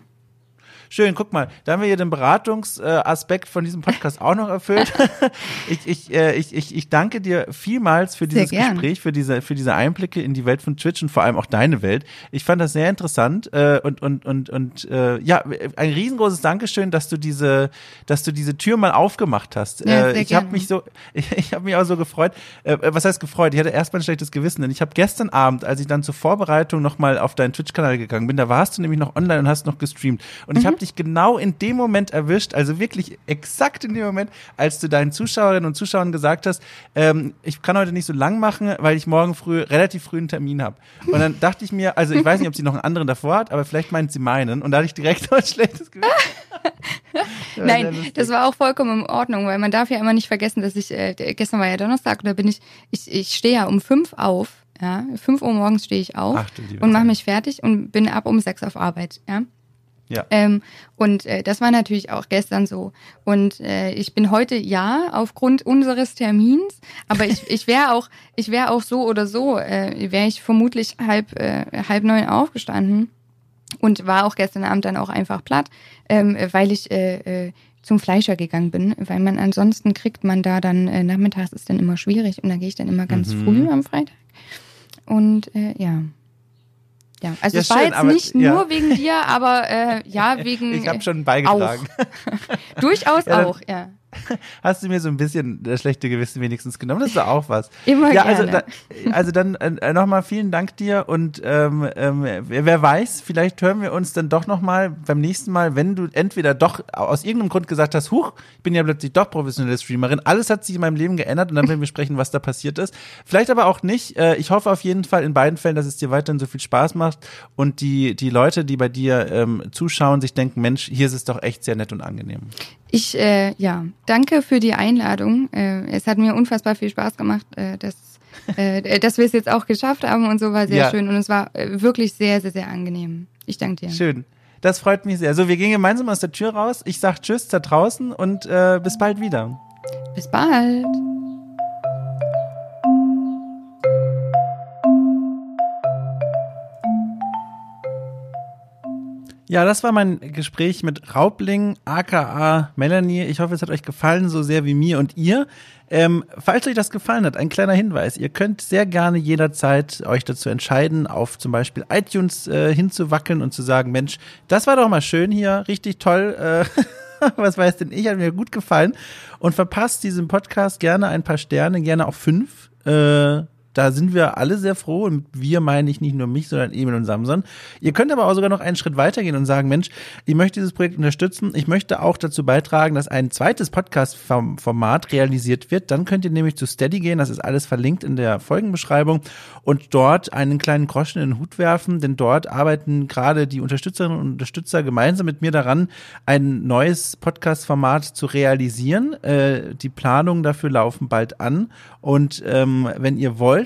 Schön, guck mal, da haben wir hier den Beratungsaspekt von diesem Podcast auch noch erfüllt. ich, ich, äh, ich, ich, ich danke dir vielmals für dieses Gespräch, für diese, für diese Einblicke in die Welt von Twitch und vor allem auch deine Welt. Ich fand das sehr interessant äh, und, und, und, und äh, ja, ein riesengroßes Dankeschön, dass du diese, dass du diese Tür mal aufgemacht hast. Ja, äh, ich habe mich so, ich, ich habe mich auch so gefreut. Äh, was heißt gefreut? Ich hatte erstmal ein schlechtes Gewissen, denn ich habe gestern Abend, als ich dann zur Vorbereitung nochmal auf deinen Twitch-Kanal gegangen bin, da warst du nämlich noch online und hast noch gestreamt. Und mhm. ich habe dich genau in dem Moment erwischt, also wirklich exakt in dem Moment, als du deinen Zuschauerinnen und Zuschauern gesagt hast, ähm, ich kann heute nicht so lang machen, weil ich morgen früh relativ früh einen Termin habe. Und dann dachte ich mir, also ich weiß nicht, ob sie noch einen anderen davor hat, aber vielleicht meint sie meinen. Und da hatte ich direkt ein schlechtes Gewissen. Nein, das war auch vollkommen in Ordnung, weil man darf ja immer nicht vergessen, dass ich, äh, gestern war ja Donnerstag, da bin ich, ich, ich stehe ja um fünf auf, ja, fünf Uhr morgens stehe ich auf Ach, und mache mich fertig und bin ab um sechs auf Arbeit, ja. Ja. Ähm, und äh, das war natürlich auch gestern so. Und äh, ich bin heute ja aufgrund unseres Termins, aber ich, ich wäre auch, ich wäre auch so oder so, äh, wäre ich vermutlich halb äh, halb neun aufgestanden und war auch gestern Abend dann auch einfach platt, ähm, weil ich äh, äh, zum Fleischer gegangen bin, weil man ansonsten kriegt man da dann äh, nachmittags ist dann immer schwierig und da gehe ich dann immer ganz mhm. früh am Freitag. Und äh, ja. Ja, also ja, es war schön, jetzt aber, nicht ja. nur wegen dir, aber äh, ja, wegen. Ich habe schon beigetragen. Auch. Durchaus ja, auch, ja. hast du mir so ein bisschen das schlechte Gewissen wenigstens genommen. Das ist doch auch was. Immer ja, also gerne. Also, da, also dann äh, nochmal vielen Dank dir und ähm, ähm, wer, wer, weiß, vielleicht hören wir uns dann doch nochmal beim nächsten Mal, wenn du entweder doch aus irgendeinem Grund gesagt hast, huch, ich bin ja plötzlich doch professionelle Streamerin, alles hat sich in meinem Leben geändert und dann werden wir sprechen, was da passiert ist. Vielleicht aber auch nicht. Äh, ich hoffe auf jeden Fall in beiden Fällen, dass es dir weiterhin so viel Spaß macht und die, die Leute, die bei dir ähm, zuschauen, sich denken, Mensch, hier ist es doch echt sehr nett und angenehm. Ich, äh, ja, danke für die Einladung. Äh, es hat mir unfassbar viel Spaß gemacht, äh, dass, äh, dass wir es jetzt auch geschafft haben und so war sehr ja. schön und es war äh, wirklich sehr, sehr, sehr angenehm. Ich danke dir. Schön. Das freut mich sehr. So, wir gehen gemeinsam aus der Tür raus. Ich sag Tschüss da draußen und äh, bis bald wieder. Bis bald. Ja, das war mein Gespräch mit Raubling, aka Melanie. Ich hoffe, es hat euch gefallen, so sehr wie mir und ihr. Ähm, falls euch das gefallen hat, ein kleiner Hinweis. Ihr könnt sehr gerne jederzeit euch dazu entscheiden, auf zum Beispiel iTunes äh, hinzuwackeln und zu sagen, Mensch, das war doch mal schön hier, richtig toll. Äh, was weiß denn ich, hat mir gut gefallen. Und verpasst diesem Podcast gerne ein paar Sterne, gerne auch fünf. Äh, da sind wir alle sehr froh und wir meine ich nicht nur mich, sondern Emil und Samson. Ihr könnt aber auch sogar noch einen Schritt weitergehen und sagen, Mensch, ich möchte dieses Projekt unterstützen. Ich möchte auch dazu beitragen, dass ein zweites Podcast-Format realisiert wird. Dann könnt ihr nämlich zu Steady gehen. Das ist alles verlinkt in der Folgenbeschreibung und dort einen kleinen Groschen in den Hut werfen, denn dort arbeiten gerade die Unterstützerinnen und Unterstützer gemeinsam mit mir daran, ein neues Podcast-Format zu realisieren. Äh, die Planungen dafür laufen bald an und ähm, wenn ihr wollt,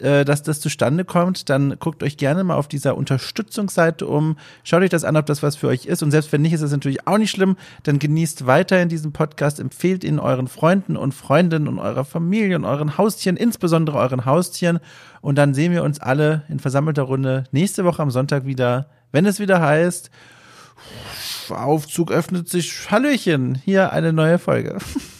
äh, dass das zustande kommt, dann guckt euch gerne mal auf dieser Unterstützungsseite um. Schaut euch das an, ob das was für euch ist. Und selbst wenn nicht, ist es natürlich auch nicht schlimm. Dann genießt weiterhin diesen Podcast, empfehlt ihn euren Freunden und Freundinnen und eurer Familie und euren Haustieren, insbesondere euren Haustieren. Und dann sehen wir uns alle in versammelter Runde nächste Woche am Sonntag wieder, wenn es wieder heißt, Aufzug öffnet sich, Hallöchen, hier eine neue Folge.